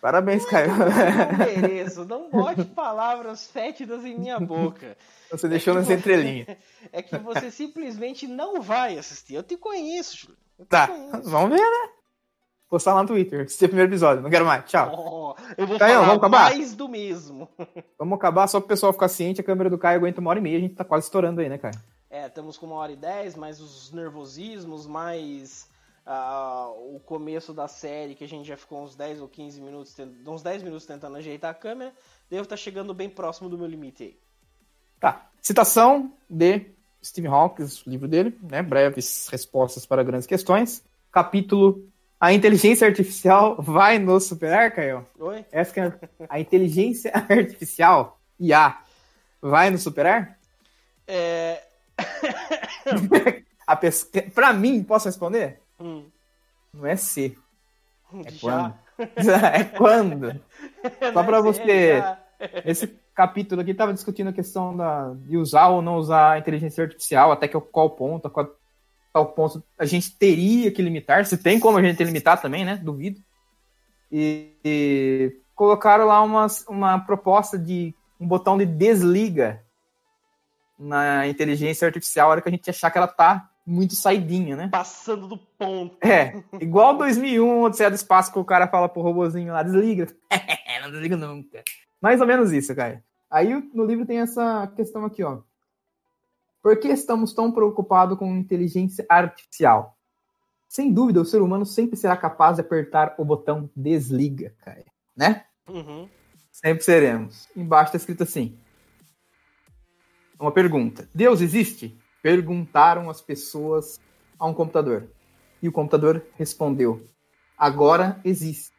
Parabéns, Caio. Não mereço, não bote palavras fétidas em minha boca. Você deixou é nas entrelinhas. É que você simplesmente não vai assistir. Eu te conheço, Júlio. Tá, conheço. vamos ver, né? Postar lá no Twitter. Assistir o primeiro episódio. Não quero mais. Tchau. Oh, eu vou Caio, vamos acabar? mais do mesmo. Vamos acabar só pro pessoal ficar ciente. A câmera do Caio aguenta uma hora e meia. A gente tá quase estourando aí, né, Caio? É, estamos com uma hora e dez, mais os nervosismos, mais uh, o começo da série, que a gente já ficou uns 10 ou 15 minutos, uns 10 minutos tentando ajeitar a câmera, devo estar tá chegando bem próximo do meu limite aí. Tá. Citação de Steve Hawkins, o livro dele, né? Breves respostas para grandes questões. Capítulo A inteligência artificial vai nos superar, Caio? Oi? Essa é a inteligência artificial, IA, vai nos superar? É. a pes... Pra mim, posso responder? Hum. Não é se. É Já. quando. é quando. Só pra é você. Esse, capítulo aqui estava discutindo a questão da, de usar ou não usar a inteligência artificial, até que qual ponto, a qual, qual ponto a gente teria que limitar, se tem como a gente limitar também, né? Duvido. E, e colocaram lá uma, uma proposta de um botão de desliga na inteligência artificial, a hora que a gente achar que ela tá muito saidinha, né? Passando do ponto. É, igual 2001, Odisseia do Espaço, que o cara fala pro robozinho lá, desliga. não desliga nunca. Mais ou menos isso, cara. Aí no livro tem essa questão aqui, ó. Por que estamos tão preocupados com inteligência artificial? Sem dúvida, o ser humano sempre será capaz de apertar o botão desliga, cara. Né? Uhum. Sempre seremos. Embaixo está escrito assim: uma pergunta. Deus existe? Perguntaram as pessoas a um computador. E o computador respondeu: Agora existe.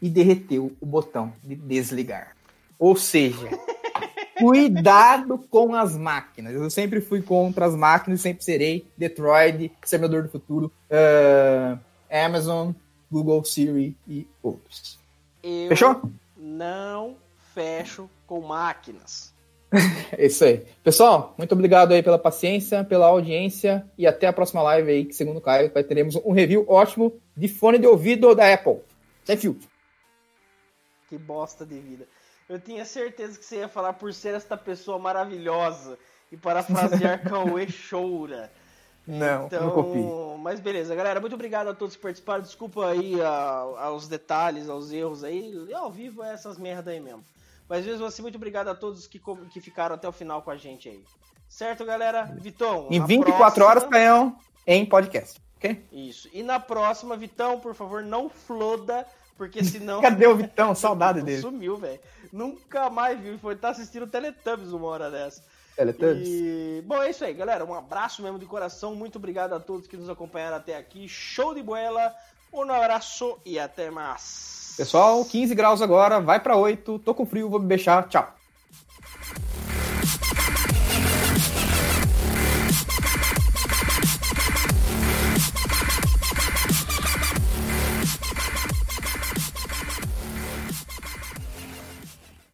E derreteu o botão de desligar. Ou seja, cuidado com as máquinas. Eu sempre fui contra as máquinas, sempre serei. Detroit, Semeador do Futuro, uh, Amazon, Google Siri e outros. Eu Fechou? Não fecho com máquinas. É isso aí. Pessoal, muito obrigado aí pela paciência, pela audiência e até a próxima live aí, que segundo o Caio, vai teremos um review ótimo de fone de ouvido da Apple. Sem fio. Que bosta de vida. Eu tinha certeza que você ia falar por ser esta pessoa maravilhosa e parafrasear Cauê Choura. Não, então, não copio. Mas beleza, galera. Muito obrigado a todos que participaram. Desculpa aí a, aos detalhes, aos erros aí. Ao vivo é essas merda aí mesmo. Mas mesmo assim, muito obrigado a todos que, que ficaram até o final com a gente aí. Certo, galera? Vitão. Em 24 próxima... horas, canhão em podcast. Ok? Isso. E na próxima, Vitão, por favor, não floda, porque senão. Cadê o Vitão? Saudade dele. Sumiu, velho. Nunca mais viu. Foi estar tá assistindo Teletubbies uma hora dessa. Teletubbies. E... Bom, é isso aí, galera. Um abraço mesmo de coração. Muito obrigado a todos que nos acompanharam até aqui. Show de boela. Um abraço e até mais. Pessoal, 15 graus agora, vai para 8, tô com frio, vou me beijar, tchau.